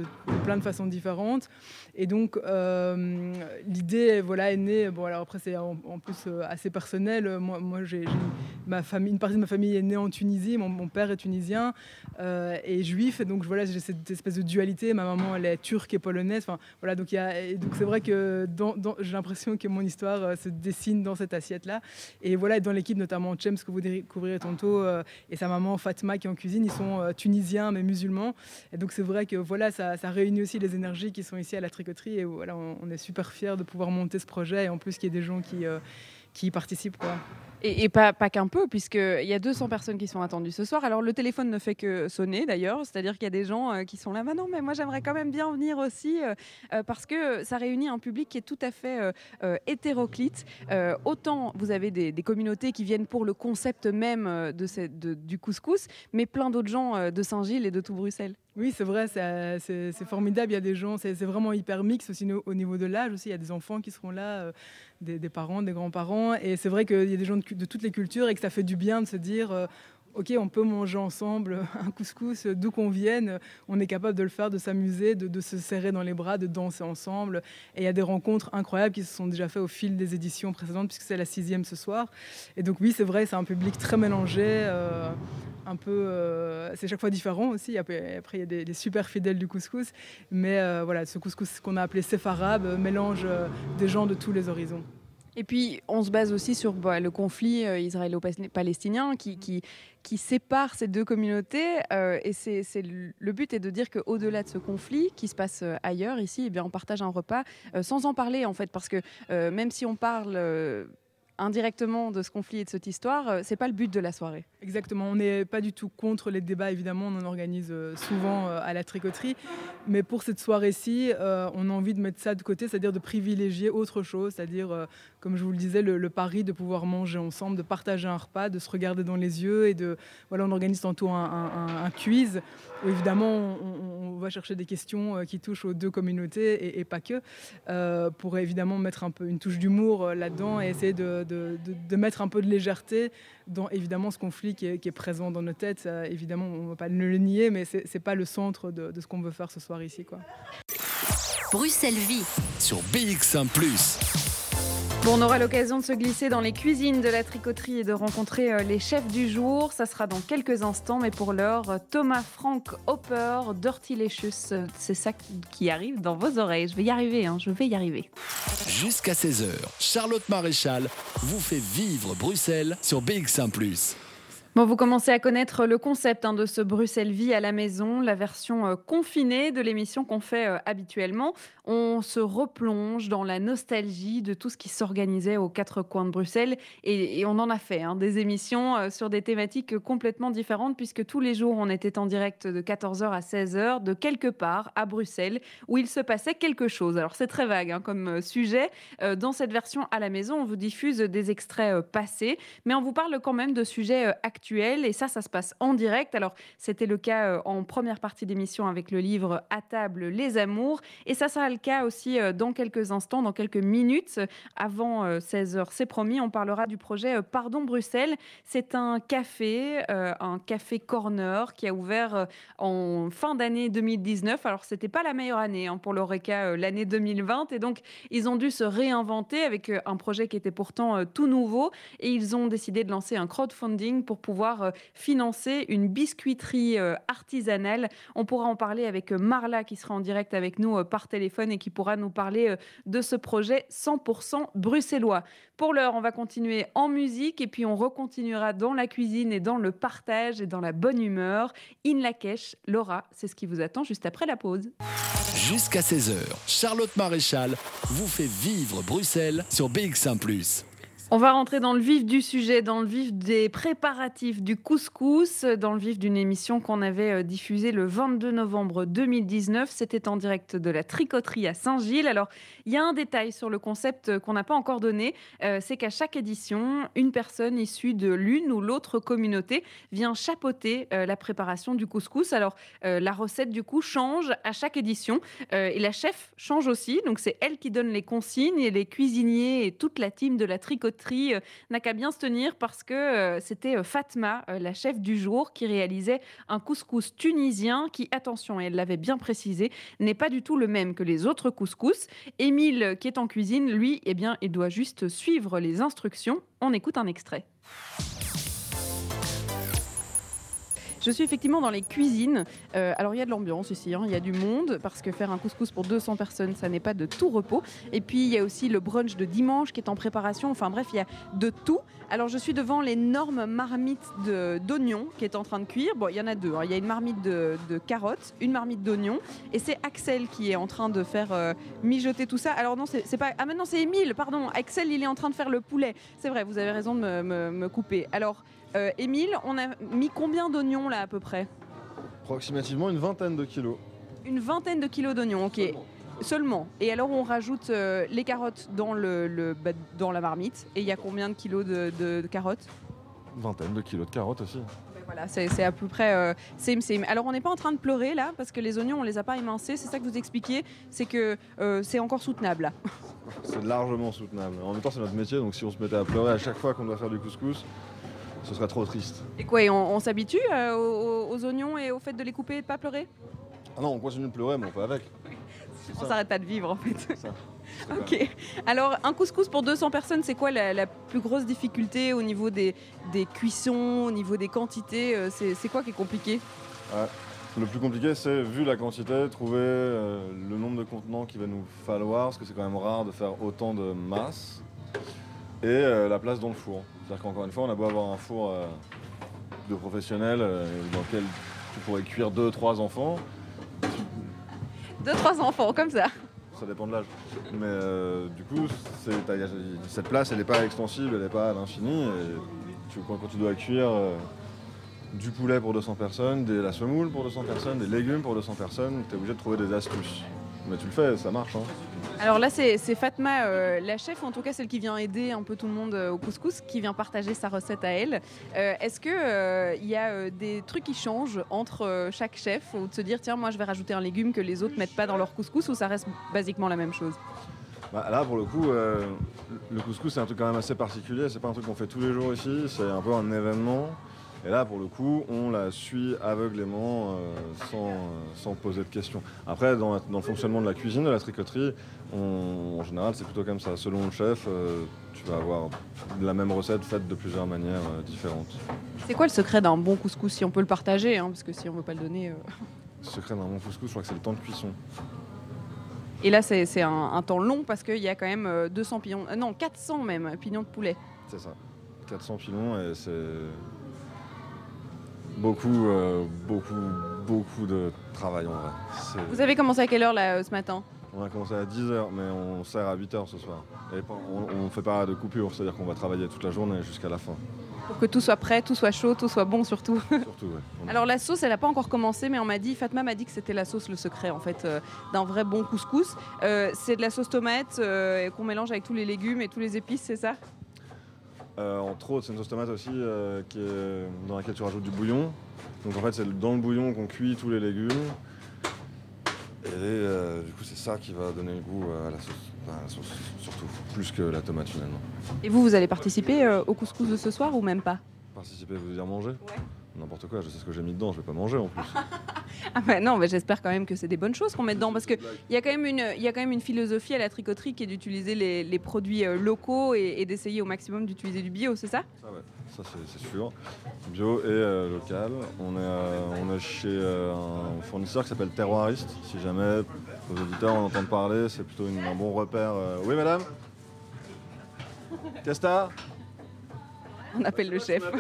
plein de façons différentes. Et donc, l'idée voilà, est née, bon, alors après, c'est en, plus assez personnel. Moi, ma famille, une partie de ma famille est née en Tunisie, mon, mon père est tunisien et juif, et donc voilà, j'ai cette espèce de dualité Ma maman, elle est turque et polonaise. Enfin, voilà, donc, c'est vrai que j'ai l'impression que mon histoire euh, se dessine dans cette assiette-là. Et voilà, dans l'équipe, notamment Chems, que vous découvrirez tantôt, euh, et sa maman Fatma qui est en cuisine, ils sont euh, tunisiens mais musulmans. Et donc c'est vrai que voilà, ça, réunit aussi les énergies qui sont ici à la tricoterie. Et voilà, on, est super fiers de pouvoir monter ce projet. Et en plus, qu'il y ait des gens qui qui y participent. Quoi. Et, pas, qu'un peu, puisqu'il y a 200 personnes qui sont attendues ce soir. Alors le téléphone ne fait que sonner d'ailleurs, c'est-à-dire qu'il y a des gens euh, qui sont là, bah non, mais moi j'aimerais quand même bien venir aussi, euh, euh, parce que ça réunit un public qui est tout à fait hétéroclite. autant vous avez des, communautés qui viennent pour le concept même de, du couscous, mais plein d'autres gens de Saint-Gilles et de tout Bruxelles. Oui, c'est vrai, c'est formidable. Il y a des gens, c'est vraiment hyper mix aussi au niveau de l'âge aussi. Il y a des enfants qui seront là des, parents, des grands-parents. Et c'est vrai qu'il y a des gens de, toutes les cultures et que ça fait du bien de se dire euh, ok, on peut manger ensemble un couscous d'où qu'on vienne, on est capable de le faire, de s'amuser, de, se serrer dans les bras, de danser ensemble. Et il y a des rencontres incroyables qui se sont déjà faites au fil des éditions précédentes, puisque c'est la sixième ce soir. Et donc oui, c'est vrai, c'est un public très mélangé. Euh, un peu, euh, c'est chaque fois différent aussi. Après, il y a des, super fidèles du couscous, mais euh, voilà, ce couscous qu'on a appelé séfarab mélange des gens de tous les horizons. Et puis, on se base aussi sur bah, le conflit euh, israélo-palestinien qui, sépare ces deux communautés. Euh, et le but est de dire qu'au-delà de ce conflit qui se passe euh, ailleurs, ici, eh bien, on partage un repas sans en parler, en fait. Parce que même si on parle indirectement de ce conflit et de cette histoire, euh, c'est pas le but de la soirée. Exactement, on n'est pas du tout contre les débats, évidemment, on en organise euh, souvent euh, à la tricoterie, mais pour cette soirée-ci, on a envie de mettre ça de côté, c'est-à-dire de privilégier autre chose, c'est-à-dire, comme je vous le disais, le, pari de pouvoir manger ensemble, de partager un repas, de se regarder dans les yeux et de, voilà, on organise tantôt un, un, quiz où évidemment on, va chercher des questions qui touchent aux deux communautés et, pas que, pour évidemment mettre un peu une touche d'humour là-dedans et essayer de de, mettre un peu de légèreté dans évidemment ce conflit qui est, présent dans nos têtes. évidemment, on ne va pas le nier, mais ce n'est pas le centre de, ce qu'on veut faire ce soir ici. Quoi. Bruxelles Vie sur BX1 ⁇ on aura l'occasion de se glisser dans les cuisines de la tricoterie et de rencontrer euh, les chefs du jour. Ça sera dans quelques instants, mais pour l'heure, euh, Thomas Frank Hopper, Dirty Lecious, euh, c'est ça qui arrive dans vos oreilles. Je vais y arriver, hein, je vais y arriver. Jusqu'à 16h, Charlotte Maréchal vous fait vivre Bruxelles sur BX1 ⁇ Vous commencez à connaître le concept hein, de ce Bruxelles Vie à la maison, la version euh, confinée de l'émission qu'on fait euh, habituellement. On se replonge dans la nostalgie de tout ce qui s'organisait aux quatre coins de Bruxelles et, on en a fait hein, des émissions euh, sur des thématiques complètement différentes puisque tous les jours on était en direct de 14h à 16h de quelque part à Bruxelles où il se passait quelque chose. Alors c'est très vague hein, comme sujet. Dans cette version à la maison, on vous diffuse des extraits passés, mais on vous parle quand même de sujets actuels et ça, ça se passe en direct. Alors, c'était le cas euh, en première partie d'émission avec le livre À table, les amours. Et ça sera le cas aussi euh, dans quelques instants, dans quelques minutes. Avant 16h, euh, c'est promis, on parlera du projet Pardon Bruxelles. C'est un café, un café corner qui a ouvert en fin d'année 2019. Alors, c'était pas la meilleure année hein, pour l'ORECA, l'année 2020. Et donc, ils ont dû se réinventer avec un projet qui était pourtant tout nouveau. Et ils ont décidé de lancer un crowdfunding pour pouvoir euh, financer une biscuiterie euh, artisanale. On pourra en parler avec euh, Marla qui sera en direct avec nous par téléphone et qui pourra nous parler de ce projet 100% bruxellois. Pour l'heure, on va continuer en musique et puis on recontinuera dans la cuisine et dans le partage et dans la bonne humeur. In la Laura, c'est ce qui vous attend juste après la pause. Jusqu'à 16h, Charlotte Maréchal vous fait vivre Bruxelles sur BX1 ⁇ on va rentrer dans le vif du sujet, dans le vif des préparatifs du couscous, dans le vif d'une émission qu'on avait euh, diffusée le 22 novembre 2019. C'était en direct de la tricoterie à Saint-Gilles. Alors, il y a un détail sur le concept qu'on n'a pas encore donné, euh, c'est qu'à chaque édition, une personne issue de l'une ou l'autre communauté vient chapeauter euh, la préparation du couscous. Alors, la recette du coup change à chaque édition et la chef change aussi. Donc, c'est elle qui donne les consignes et les cuisiniers et toute la team de la tricoterie euh, n'a qu'à bien se tenir parce que euh, c'était euh, Fatma, la chef du jour, qui réalisait un couscous tunisien qui, attention, et elle l'avait bien précisé, n'est pas du tout le même que les autres couscous. Émile, qui est en cuisine, lui, eh bien, il doit juste suivre les instructions. On écoute un extrait. Je suis effectivement dans les cuisines. Euh, alors il y a de l'ambiance ici, hein, il y a du monde, parce que faire un couscous pour 200 personnes, ça n'est pas de tout repos. Et puis il y a aussi le brunch de dimanche qui est en préparation. Enfin bref, il y a de tout. Alors je suis devant l'énorme marmite d'oignons qui est en train de cuire. Bon, il y en a deux. hein. Il y a une marmite de, carottes, une marmite d'oignons. Et c'est Axel qui est en train de faire euh, mijoter tout ça. Alors non, c'est pas... Ah maintenant c'est Émile, pardon. Axel, il est en train de faire le poulet. C'est vrai, vous avez raison de me, couper. Alors, Émile, on a mis combien d'oignons là à peu près? Approximativement une vingtaine de kilos. Une vingtaine de kilos d'oignons, ok. Seulement. Et alors on rajoute euh, les carottes dans, le, le- bah, dans la marmite. Et il y a combien de kilos de, de- de carottes? Une vingtaine de kilos de carottes aussi. Ben Voilà, c'est c'est à peu près euh, same same. Alors on n'est pas en train de pleurer là, parce que les oignons on les a pas émincés. C'est ça que vous expliquiez, c'est que euh, c'est encore soutenable là. C'est largement soutenable. En même temps, c'est notre métier, donc si on se mettait à pleurer à chaque fois qu'on doit faire du couscous, ce serait trop triste. Et quoi, et on, on s'habitue euh, aux, aux oignons et au fait de les couper et de pas pleurer? Ah non, on continue de pleurer, mais on fait avec. On s'arrête pas de vivre en fait. ça. ok. Alors un couscous pour 200 personnes, c'est quoi la, la plus grosse difficulté au niveau des, des cuissons, au niveau des quantités euh, C'est c'est quoi qui est compliqué? Ouais. Le plus compliqué, c'est, vu la quantité, trouver euh, le nombre de contenants qu'il va nous falloir, parce que c'est quand même rare de faire autant de masse, et euh, la place dans le four. C'est-à-dire qu'encore une fois, on a beau avoir un four euh, de professionnels euh, dans lequel tu pourrais cuire 2-3 enfants, Deux, trois enfants, comme ça. ça dépend de l'âge. Mais du coup, cette place, elle n'est pas extensible, elle n'est pas à l'infini. tu- quand, quand tu dois cuire du poulet pour 200 personnes, de la semoule pour 200 personnes, des légumes pour 200 personnes, tu es obligé de trouver des astuces. Mais tu le fais, ça marche. hein. Alors là, c'est Fatma, euh, la chef, ou en tout cas celle qui vient aider un peu tout le monde euh, au couscous, qui vient partager sa recette à elle. Euh, Est-ce qu'il y a des trucs qui changent entre chaque chef ou de se dire, tiens, moi je vais rajouter un légume que les autres mettent pas dans leur couscous ou ça reste basiquement la même chose? Bah, là, pour le coup, euh, le couscous, c'est un truc quand même assez particulier. C'est pas un truc qu'on fait tous les jours ici. C'est un peu un événement. Et là, pour le coup, on la suit aveuglément, euh, sans, euh, sans poser de questions. Après, dans, la- dans le fonctionnement de la cuisine, de la tricoterie, on- en général, c'est plutôt comme ça. Selon le chef, euh, tu vas avoir la même recette faite de plusieurs manières différentes. C'est quoi le secret d'un bon couscous si on peut le partager hein, Parce que si on veut pas le donner. Le secret d'un bon couscous, je crois que c'est le temps de cuisson. Et là, c'est un, un temps long parce qu'il y a quand même euh, 200 pignons, non 400 même pignons de poulet. C'est ça. 400 pilons et c'est beaucoup, euh, beaucoup, beaucoup de travail en vrai. Vous avez commencé à quelle heure là euh, ce matin? On a commencé à 10h, mais on sert à 8h ce soir. Et on ne fait pas de coupure, c'est-à-dire qu'on va travailler toute la journée jusqu'à la fin. Pour que tout soit prêt, tout soit chaud, tout soit bon surtout. Surtout, ouais. Alors la sauce, elle n'a pas encore commencé, mais on m'a dit, Fatma m'a dit que c'était la sauce le secret en fait euh, d'un vrai bon couscous. Euh, c'est de la sauce tomate qu'on mélange avec tous les légumes et tous les épices, c'est ça? Euh, entre autres, c'est une sauce tomate aussi euh, qui est- dans laquelle tu rajoutes du bouillon. Donc en fait, c'est dans le bouillon qu'on cuit tous les légumes. Et euh, du coup, c'est ça qui va donner le goût à la sauce. à la sauce, surtout, plus que la tomate finalement. Et vous, vous allez participer euh, au couscous de ce soir ou même pas? Participer, vous dire manger? N'importe quoi, je sais ce que j'ai mis dedans, je vais pas manger en plus. Ah bah non, mais j'espère quand même que c'est des bonnes choses qu'on met dedans parce qu'il y, a quand même une- il y a quand même une philosophie à la tricoterie qui est d'utiliser les, les produits euh, locaux et, et d'essayer au maximum d'utiliser du bio, c'est ça? Ça, ouais, ça c'est sûr. Bio et euh, local. On est, euh, on est chez euh, un fournisseur qui s'appelle Terroiriste. Si jamais vos auditeurs en entendent parler, c'est plutôt une- un bon repère. euh. Oui, madame? Qu'est-ce que t'as On appelle le chef.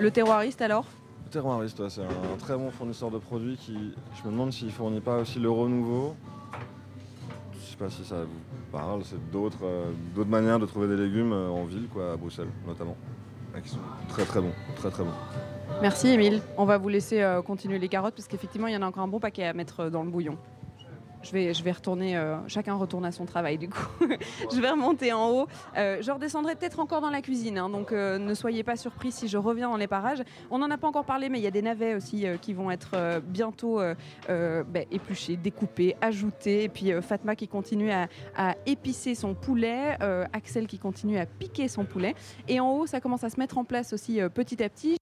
le terroiriste alors Terroiriste, ouais, c'est un très bon fournisseur de produits qui. Je me demande s'il fournit pas aussi le renouveau. Je sais pas si ça vous parle, c'est d'autres euh, manières de trouver des légumes euh, en ville, quoi, à Bruxelles notamment. Et qui sont très très bons, très très bons. Merci Émile. On va vous laisser euh, continuer les carottes parce qu'effectivement il y en a encore un bon paquet à mettre dans le bouillon. Je vais, je vais retourner, euh, chacun retourne à son travail du coup. je vais remonter en haut. Euh, je redescendrai peut-être encore dans la cuisine, hein, donc euh, ne soyez pas surpris si je reviens dans les parages. On n'en a pas encore parlé, mais il y a des navets aussi euh, qui vont être euh, bientôt euh, euh, ben, épluchés, découpés, ajoutés. Et puis euh, Fatma qui continue à, à épicer son poulet, euh, Axel qui continue à piquer son poulet. Et en haut, ça commence à se mettre en place aussi euh, petit à petit.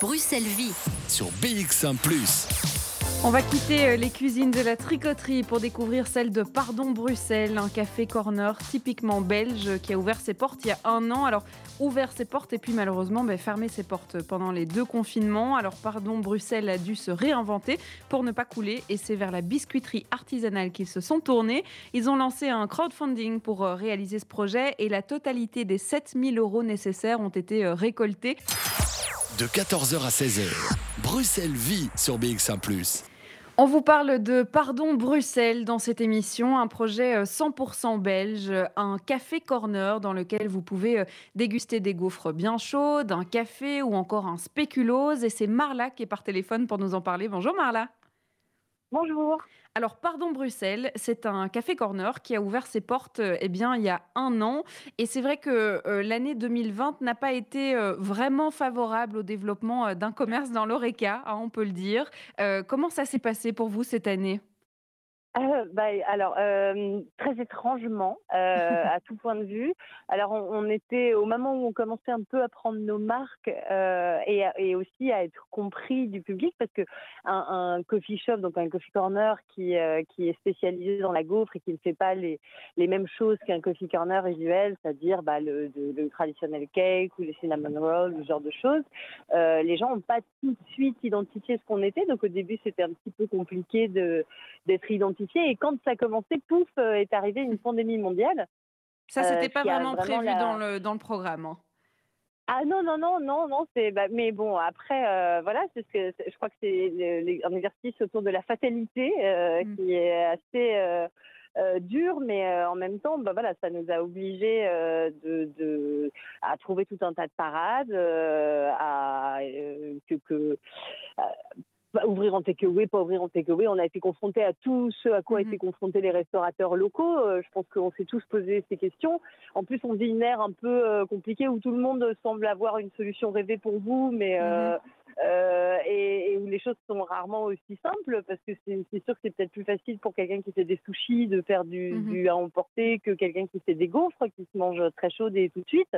Bruxelles Vie. Sur BX1 ⁇ On va quitter euh, les cuisines de la tricoterie pour découvrir celle de Pardon Bruxelles, un café corner typiquement belge qui a ouvert ses portes il y a un an. Alors, ouvert ses portes et puis malheureusement ben, fermé ses portes pendant les deux confinements. Alors, Pardon Bruxelles a dû se réinventer pour ne pas couler et c'est vers la biscuiterie artisanale qu'ils se sont tournés. Ils ont lancé un crowdfunding pour euh, réaliser ce projet et la totalité des 7000 euros nécessaires ont été euh, récoltés. De 14h à 16h, Bruxelles vit sur BX1 ⁇ on vous parle de Pardon Bruxelles dans cette émission, un projet 100% euh, belge, un café corner dans lequel vous pouvez euh, déguster des gaufres bien chaudes, un café ou encore un spéculose. Et c'est Marla qui est par téléphone pour nous en parler. Bonjour Marla. Bonjour. Alors, Pardon Bruxelles, c'est un café corner qui a ouvert ses portes euh, eh bien, il y a un an. Et c'est vrai que euh, l'année 2020 n'a pas été euh, vraiment favorable au développement d'un commerce dans l'ORECA, hein, on peut le dire. comment ça s'est passé pour vous cette année? Euh, bah, alors, euh, très étrangement, euh, à tout point de vue. Alors, on, était au moment où on commençait un peu à prendre nos marques et, et, aussi à être compris du public, parce que un, coffee shop, donc un coffee corner qui, qui est spécialisé dans la gaufre et qui ne fait pas les, les mêmes choses qu'un coffee corner usuel, c'est-à-dire bah, le, le, traditionnel cake ou les cinnamon rolls, ce genre de choses, les gens n'ont pas tout de suite identifié ce qu'on était. Donc, au début, c'était un petit peu compliqué d'être identifié et quand ça a commencé, pouf, euh, est arrivée une pandémie mondiale. Ça, c'était euh, pas vraiment, prévu dans, le, dans le programme. Hein. Ah non, non, non, non, non, c'est. Bah, mais bon, après, euh, voilà, c'est ce que je crois que c'est un exercice autour de la fatalité mmh. qui est assez. dur, mais en même temps, bah, voilà, ça nous a obligés de, de, à trouver tout un tas de parades, à que, que ouvrir en takeaway, pas ouvrir en takeaway. On a été confronté à tout ce à quoi ont mmh été confrontés les restaurateurs locaux. Euh, je pense qu'on s'est tous posé ces questions. En plus, on vit une ère un peu euh, compliquée où tout le monde semble avoir une solution rêvée pour vous, mais mmh euh, et, où les choses sont rarement aussi simples parce que c'est sûr que c'est peut-être plus facile pour quelqu'un qui fait des sushis de faire du, mmh du à emporter que quelqu'un qui fait des gaufres qui se mangent très chaudes et tout de suite.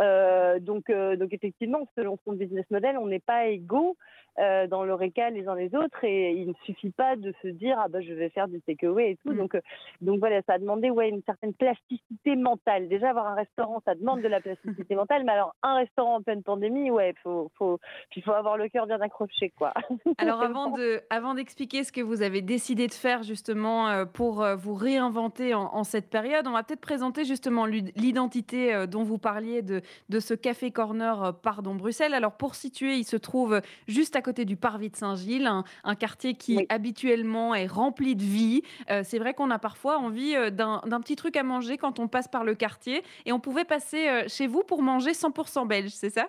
Euh, donc, euh, donc effectivement, selon son business model, on n'est pas égaux euh, dans l'oreca les uns les autres et il ne suffit pas de se dire ah bah je vais faire du takeaway et tout. Mm. Donc, donc voilà, ça a demandé ouais une certaine plasticité mentale. Déjà avoir un restaurant, ça demande de la plasticité mentale, mais alors un restaurant en pleine pandémie, ouais, faut faut il faut avoir le cœur bien accroché quoi. Alors avant de avant d'expliquer ce que vous avez décidé de faire justement pour vous réinventer en, en cette période, on va peut-être présenter justement l'identité dont vous parliez de de ce café corner euh, Pardon Bruxelles. Alors pour situer, il se trouve juste à côté du Parvis de Saint-Gilles, un, quartier qui habituellement est rempli de vie. Euh, c'est vrai qu'on a parfois envie euh, d'un petit truc à manger quand on passe par le quartier et on pouvait passer chez vous pour manger 100% belge, c'est ça?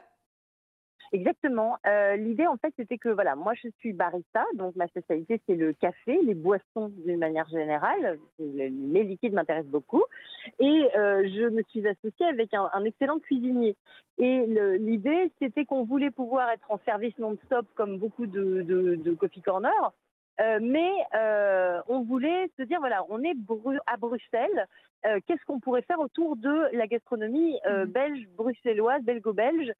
Exactement. Euh, l'idée, en fait, c'était que, voilà, moi, je suis barista, donc ma spécialité, c'est le café, les boissons d'une manière générale. Les liquides m'intéressent beaucoup. Et euh, je me suis associée avec un, excellent cuisinier. Et l'idée, c'était qu'on voulait pouvoir être en service non-stop, comme beaucoup de, de coffee corner, euh, mais euh, on voulait se dire, voilà, on est à Bruxelles, euh, qu'est-ce qu'on pourrait faire autour de la gastronomie mmh. belge, bruxelloise, belgo-belge,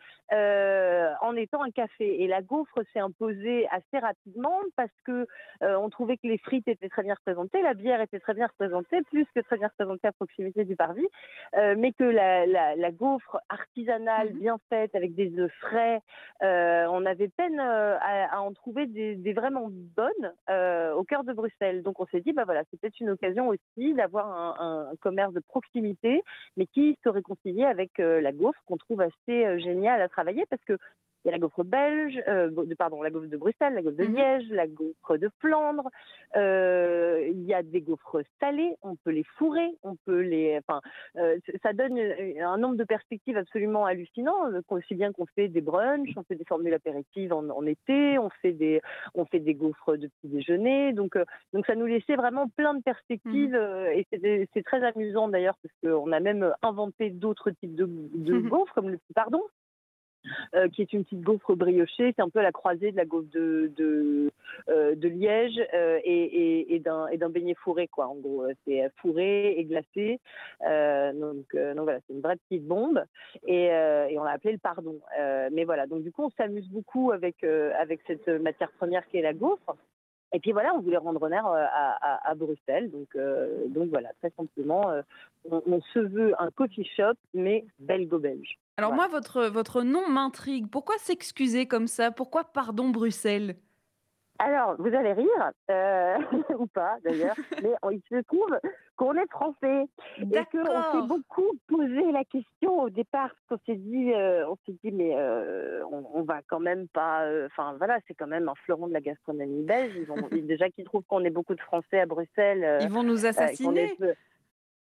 en étant un café Et la gaufre s'est imposée assez rapidement parce que on trouvait que les frites étaient très bien représentées, la bière était très bien représentée, plus que très bien représentée à proximité du parvis, mais que la, gaufre artisanale, mmh. bien faite, avec des œufs frais, on avait peine à, en trouver des vraiment bonnes. Euh, au cœur de Bruxelles. Donc on s'est dit, bah voilà, c'est peut-être une occasion aussi d'avoir un, commerce de proximité, mais qui se réconcilie avec euh, la gaufre qu'on trouve assez euh, géniale à travailler parce que il y a la gaufre belge, euh, pardon, la gaufre de Bruxelles, la gaufre de mhm. Liège, la gaufre de Flandre. Euh, il y a des gaufres salées, on peut les fourrer, on peut les. Enfin, euh, ça donne un nombre de perspectives absolument hallucinant. Aussi bien qu'on fait des brunchs, on fait des formules apéritives en, été, on fait des, on fait des gaufres de petit déjeuner. Donc, donc ça nous laissait vraiment plein de perspectives mhm. et c'est très amusant d'ailleurs parce qu'on a même inventé d'autres types de, de mhm. gaufres comme le pardon euh, qui est une petite gaufre briochée. C'est un peu la croisée de la gaufre de, euh, Liège euh, et, d'un beignet fourré, quoi. En gros, c'est fourré et glacé. donc, voilà, c'est une vraie petite bombe. Et, et on l'a appelé le pardon. mais voilà, donc du coup, on s'amuse beaucoup avec, avec cette matière première qui est la gaufre. Et puis voilà, on voulait rendre honneur euh, à, à- à Bruxelles. Donc, euh, donc voilà, très simplement, euh, on, on se veut un coffee shop, mais belgo-belge. Alors Voilà. moi, votre, votre nom m'intrigue. Pourquoi s'excuser comme ça? Pourquoi pardon Bruxelles? Alors, vous allez rire, euh, ou pas d'ailleurs, mais il se trouve qu'on est français. Et qu'on s'est beaucoup posé la question au départ, parce qu'on s'est dit, euh, on s'est dit, mais euh, on, on va quand même pas. euh, Enfin voilà, c'est quand même un fleuron de la gastronomie belge. Ils ont, ils- déjà qu'ils trouvent qu'on est beaucoup de Français à Bruxelles. euh, Ils vont nous euh, est assassiner.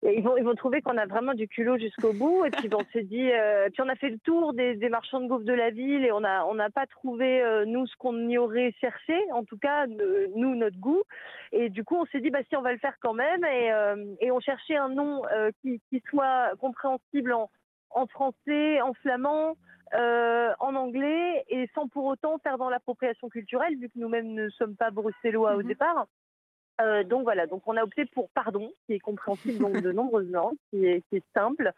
Et ils vont, ils vont trouver qu'on a vraiment du culot jusqu'au bout. Et puis on s'est dit, euh, puis on a fait le tour des, des marchands de gaufres de la ville et on n'a pas trouvé euh, nous ce qu'on y aurait cherché, en tout cas nous notre goût. Et du coup on s'est dit, bah si on va le faire quand même. Et, euh, et on cherchait un nom euh, qui, qui soit compréhensible en, en français, en flamand. euh, en anglais et sans pour autant faire dans l'appropriation culturelle vu que nous-mêmes ne sommes pas bruxellois au départ. Euh, donc voilà, donc on a opté pour pardon, qui est compréhensible de nombreuses langues, qui est, qui est simple,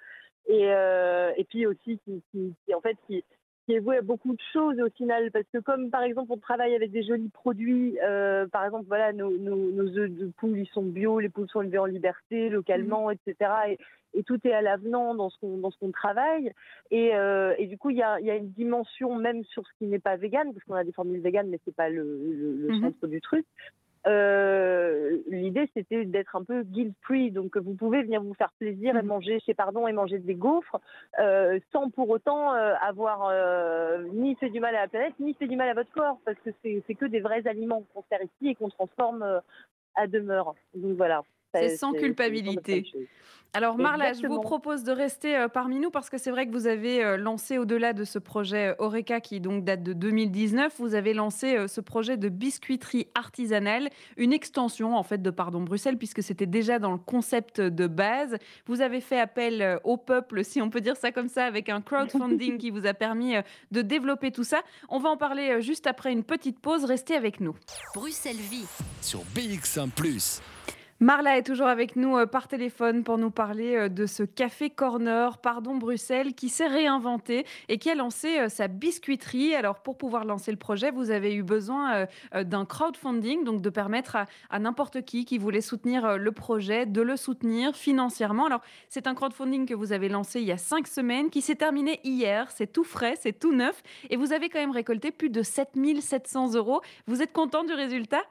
et, euh, et puis aussi qui, qui- qui, en fait qui, qui est voué à beaucoup de choses au final, parce que comme par exemple on travaille avec des jolis produits, euh, par exemple voilà nos, nos, nos œufs de poule ils sont bio, les poules sont élevées en liberté localement, etc. Et, et tout est à l'avenant dans ce qu'on dans ce qu'on travaille, et, euh, et du coup il y a, y a une dimension même sur ce qui n'est pas vegan, parce qu'on a des formules véganes, mais c'est pas le, le, le Mhm. centre du truc. Euh, L'idée, c'était d'être un peu guilt-free. Donc, vous pouvez venir vous faire plaisir et manger chez Pardon et manger des gaufres euh, sans pour autant euh, avoir ni fait du mal à la planète, ni fait du mal à votre corps, parce que c'est que des vrais aliments qu'on sert ici et qu'on transforme à demeure. Donc, voilà. C'est sans culpabilité. Alors Marla, je vous propose de rester euh, parmi nous parce que c'est vrai que vous avez euh, lancé au-delà de ce projet euh, Oreca qui donc date de 2019, vous avez lancé euh, ce projet de biscuiterie artisanale, une extension en fait de Pardon Bruxelles puisque c'était déjà dans le concept de base. Vous avez fait appel au peuple, si on peut dire ça comme ça, avec un crowdfunding qui vous a permis de développer tout ça. On va en parler juste après une petite pause. Restez avec nous. Bruxelles Vie sur BX1 ⁇ Marla est toujours avec nous euh, par téléphone pour nous parler euh, de ce café corner, pardon Bruxelles, qui s'est réinventé et qui a lancé euh, sa biscuiterie. Alors pour pouvoir lancer le projet, vous avez eu besoin d'un crowdfunding, donc de permettre à, à n'importe qui qui voulait soutenir le projet de le soutenir financièrement. Alors c'est un crowdfunding que vous avez lancé il y a cinq semaines, qui s'est terminé hier. C'est tout frais, c'est tout neuf, et vous avez quand même récolté plus de 7700 euros. Vous êtes content du résultat?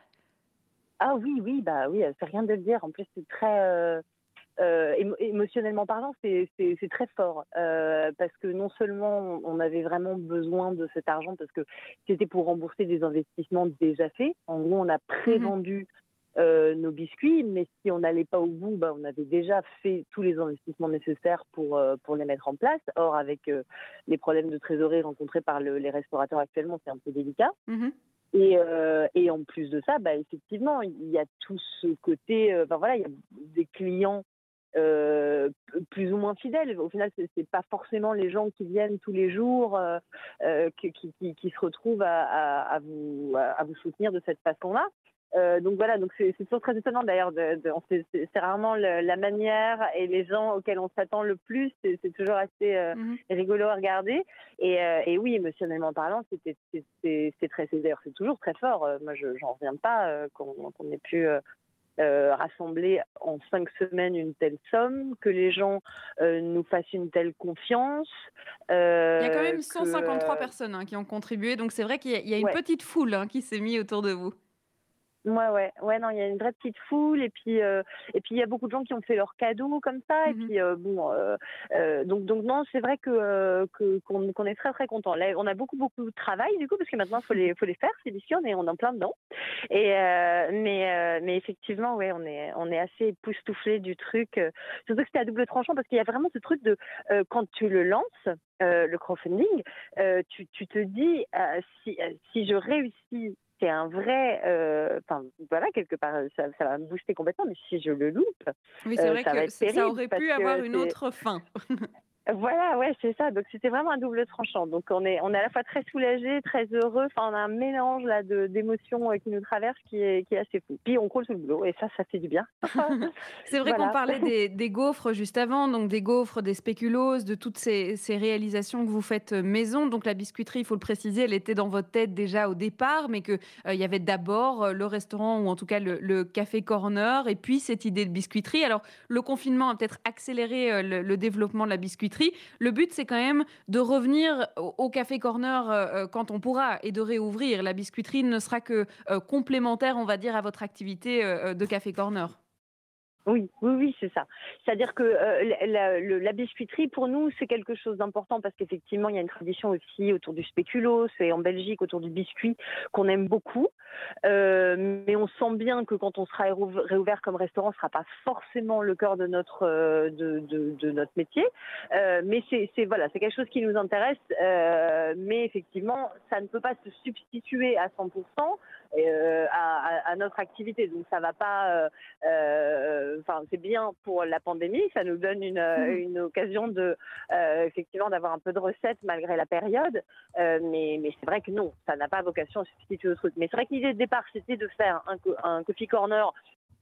Ah oui, oui, bah oui, c'est rien de le dire. En plus, c'est très euh, euh, émo- émotionnellement parlant, c'est très fort euh, parce que non seulement on avait vraiment besoin de cet argent parce que c'était pour rembourser des investissements déjà faits. En gros, on a pré-vendu euh, nos biscuits, mais si on n'allait pas au bout, bah, on avait déjà fait tous les investissements nécessaires pour euh, pour les mettre en place. Or, avec euh, les problèmes de trésorerie rencontrés par le- les restaurateurs actuellement, c'est un peu délicat. Et, euh, et en plus de ça, bah, effectivement, il y a tout ce côté. euh, voilà, il y a des clients euh, plus ou moins fidèles. Au final, c'est c'est pas forcément les gens qui viennent tous les jours, qui, se retrouvent à vous soutenir de cette façon-là. Euh, donc voilà, donc c'est toujours très étonnant d'ailleurs. C'est rarement le- la manière et les gens auxquels on s'attend le plus. C'est toujours assez euh, rigolo à regarder. Et, euh, et oui, émotionnellement parlant, c'était très. D'ailleurs, c'est toujours très fort. Moi, je j'en reviens pas qu'on qu'on ait pu. rassembler en cinq semaines une telle somme, que les gens nous fassent une telle confiance. Il y a quand même que, 153 euh, personnes hein, qui ont contribué, donc c'est vrai qu'il y a, il y a une Ouais. petite foule hein, qui s'est mise autour de vous. Ouais, ouais, ouais, non, il y a une vraie petite foule et puis euh, et puis il y a beaucoup de gens qui ont fait leurs cadeaux comme ça et puis euh, bon, euh, donc donc non, c'est vrai que qu'on qu'on est très très content. Là, on a beaucoup beaucoup de travail du coup parce que maintenant faut les faut les faire, ces biscuits, on est on est en plein dedans. Et mais mais effectivement, ouais, on est on est assez époustouflé du truc. Surtout que c'était à double tranchant parce qu'il y a vraiment ce truc de quand tu le lances, le crowdfunding, tu, tu te dis si si je réussis c'est un vrai, euh, enfin voilà quelque part ça, ça va me booster complètement, mais si je le loupe, Oui, c'est euh, vrai ça va que être ça, aurait pu avoir une autre fin. Voilà, ouais, c'est ça. Donc c'était vraiment un double tranchant. Donc on est, on est à la fois très soulagé, très heureux. Enfin, on a un mélange là de d'émotions euh, qui nous traverse qui est, qui est assez fou. Puis on coule sous le boulot et ça, ça fait du bien. c'est vrai Voilà. qu'on parlait des, des gaufres juste avant, donc des gaufres, des spéculoos, de toutes ces, ces réalisations que vous faites euh, maison. Donc la biscuiterie, il faut le préciser, elle était dans votre tête déjà au départ, mais qu'il il y avait d'abord euh, le restaurant ou en tout cas le, le café corner et puis cette idée de biscuiterie. Alors le confinement a peut-être accéléré euh, le, le développement de la biscuiterie. Le but, c'est quand même de revenir au, café corner euh, euh, quand on pourra et de réouvrir. La biscuiterie ne sera que euh, complémentaire, on va dire, à votre activité de café corner. Oui, oui, oui, c'est ça. C'est-à-dire que euh, la, biscuiterie, pour nous, c'est quelque chose d'important parce qu'effectivement, il y a une tradition aussi autour du spéculoos et en Belgique autour du biscuit qu'on aime beaucoup. Euh, mais on sent bien que quand on sera réouv- réouvert comme restaurant, ce sera pas forcément le cœur de notre euh, de, notre métier. Mais c'est voilà, c'est quelque chose qui nous intéresse. mais effectivement, ça ne peut pas se substituer à 100% euh, à, notre activité. Donc ça va pas. euh, euh, Enfin, c'est bien pour la pandémie. Ça nous donne une, une occasion de effectivement d'avoir un peu de recettes malgré la période. Mais mais c'est vrai que non, ça n'a pas vocation à substituer au truc. Mais c'est vrai que l'idée de départ, c'était de faire un coffee corner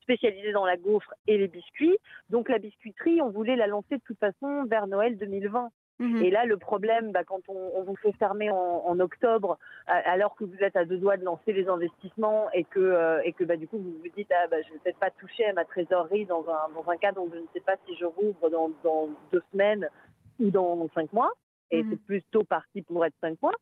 spécialisé dans la gaufre et les biscuits. Donc la biscuiterie, on voulait la lancer de toute façon vers Noël 2020. Et là, le problème, bah, quand on, vous fait fermer en, octobre, alors que vous êtes à deux doigts de lancer les investissements et que, euh, et que bah, du coup, vous vous dites, ah, bah, je vais peut-être pas toucher à ma trésorerie dans un, dans un cas dont je ne sais pas si je rouvre dans deux semaines ou dans cinq mois. Et c'est plutôt parti pour être cinq mois.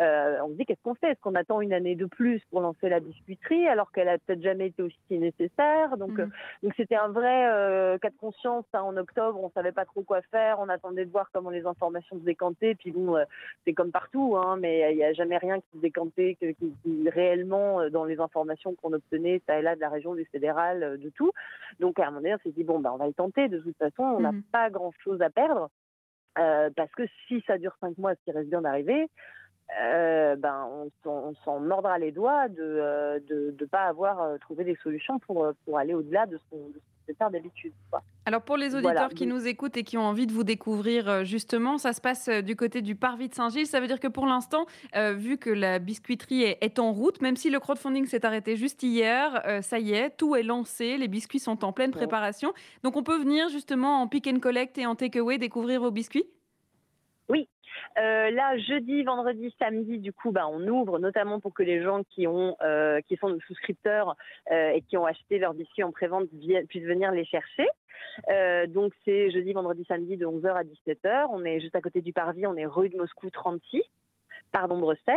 Euh, on se dit qu'est-ce qu'on fait? Est-ce qu'on attend une année de plus pour lancer la biscuiterie alors qu'elle a peut-être jamais été aussi nécessaire? Donc, euh, donc c'était un vrai euh, cas de conscience hein, en octobre. On savait pas trop quoi faire. On attendait de voir comment les informations se décantaient. Puis bon, euh, c'est comme partout, hein, mais il n'y a jamais rien qui se décantait que, qui, qui réellement dans les informations qu'on obtenait, ça et là de la région, du fédéral, de tout. Donc à un moment donné, on s'est dit bon, bah, on va le tenter. De toute façon, on n'a pas grand-chose à perdre. Euh, parce que si ça dure cinq mois, ce qui reste bien d'arriver, euh, ben, on, s'en- mordra les doigts de ne pas avoir euh, trouvé des solutions pour, euh, pour aller au-delà de de ce sait faire d'habitude. Alors pour les auditeurs Voilà. qui nous écoutent et qui ont envie de vous découvrir euh, justement, ça se passe euh, du côté du Parvis de Saint-Gilles. Ça veut dire que pour l'instant, euh, vu que la biscuiterie est, est en route, même si le crowdfunding s'est arrêté juste hier, euh, ça y est, tout est lancé, les biscuits sont en pleine préparation. Donc on peut venir justement en pick and collect et en takeaway découvrir vos biscuits? Euh, là, jeudi, vendredi, samedi, du coup, bah, on ouvre notamment pour que les gens qui ont, euh, qui sont nos souscripteurs euh, et qui ont acheté leurs biscuits en prévente puissent venir les chercher. Euh, donc c'est jeudi, vendredi, samedi de 11h à 17h. On est juste à côté du Parvis, on est rue de Moscou 36. Pardon, Bruxelles.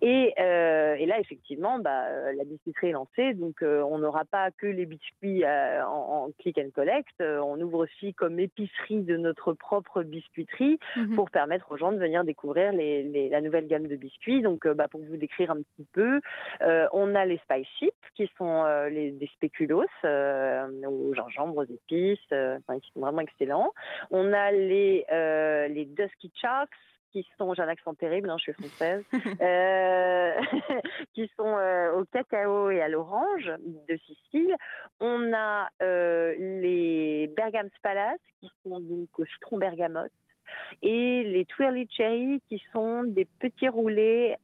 Et, euh, et là, effectivement, bah, euh, la biscuiterie est lancée, donc euh, on n'aura pas que les biscuits euh, en, en click and collect. Euh, on ouvre aussi comme épicerie de notre propre biscuiterie pour permettre aux gens de venir découvrir les, les- la nouvelle gamme de biscuits. Donc, euh, bah, pour vous décrire un petit peu, euh, on a les spice chips qui sont euh, les, des spéculoos euh, au gingembre, aux épices, euh, enfin, qui sont vraiment excellents. On a les, euh, les dusky chucks qui sont, j'ai un accent terrible, hein, je suis française, euh, qui sont euh, au cacao et à l'orange de Sicile. On a euh, les Bergam Palace qui sont donc au citron bergamote et les Twirly Cherry qui sont des petits roulés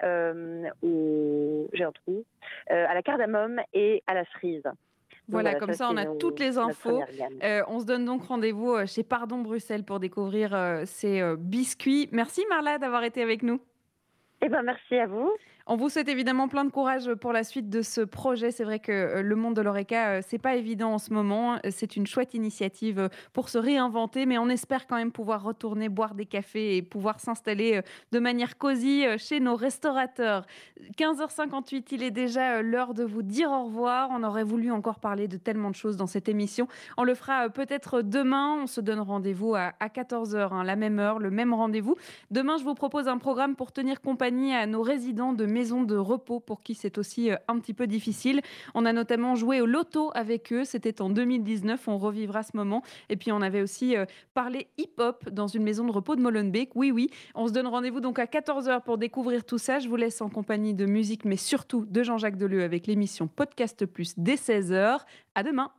au, j'ai un trou, à la cardamome et à la cerise. Voilà, comme ça, on a nos- toutes les infos. Euh, on se donne donc rendez-vous euh, chez Pardon Bruxelles pour découvrir euh, ces euh, biscuits. Merci Marla d'avoir été avec nous. Eh ben, merci à vous. On vous souhaite évidemment plein de courage pour la suite de ce projet. C'est vrai que euh, le monde de l'ORECA, euh, c'est pas évident en ce moment. Euh, C'est une chouette initiative pour se réinventer, mais on espère quand même pouvoir retourner boire des cafés et pouvoir s'installer de manière cosy chez nos restaurateurs. 15h58, il est déjà l'heure de vous dire au revoir. On aurait voulu encore parler de tellement de choses dans cette émission. On le fera peut-être demain. On se donne rendez-vous à, 14h, hein, la même heure, le même rendez-vous. Demain, je vous propose un programme pour tenir compagnie à nos résidents de maisons de repos pour qui c'est aussi euh, un petit peu difficile. On a notamment joué au loto avec eux. C'était en 2019. On revivra ce moment. Et puis, on avait aussi euh, parlé hip-hop dans une maison de repos de Molenbeek. Oui, oui. On se donne rendez-vous donc à 14h pour découvrir tout ça. Je vous laisse en compagnie de musique, mais surtout de Jean-Jacques Deleu avec l'émission Podcast Plus dès 16h. À demain.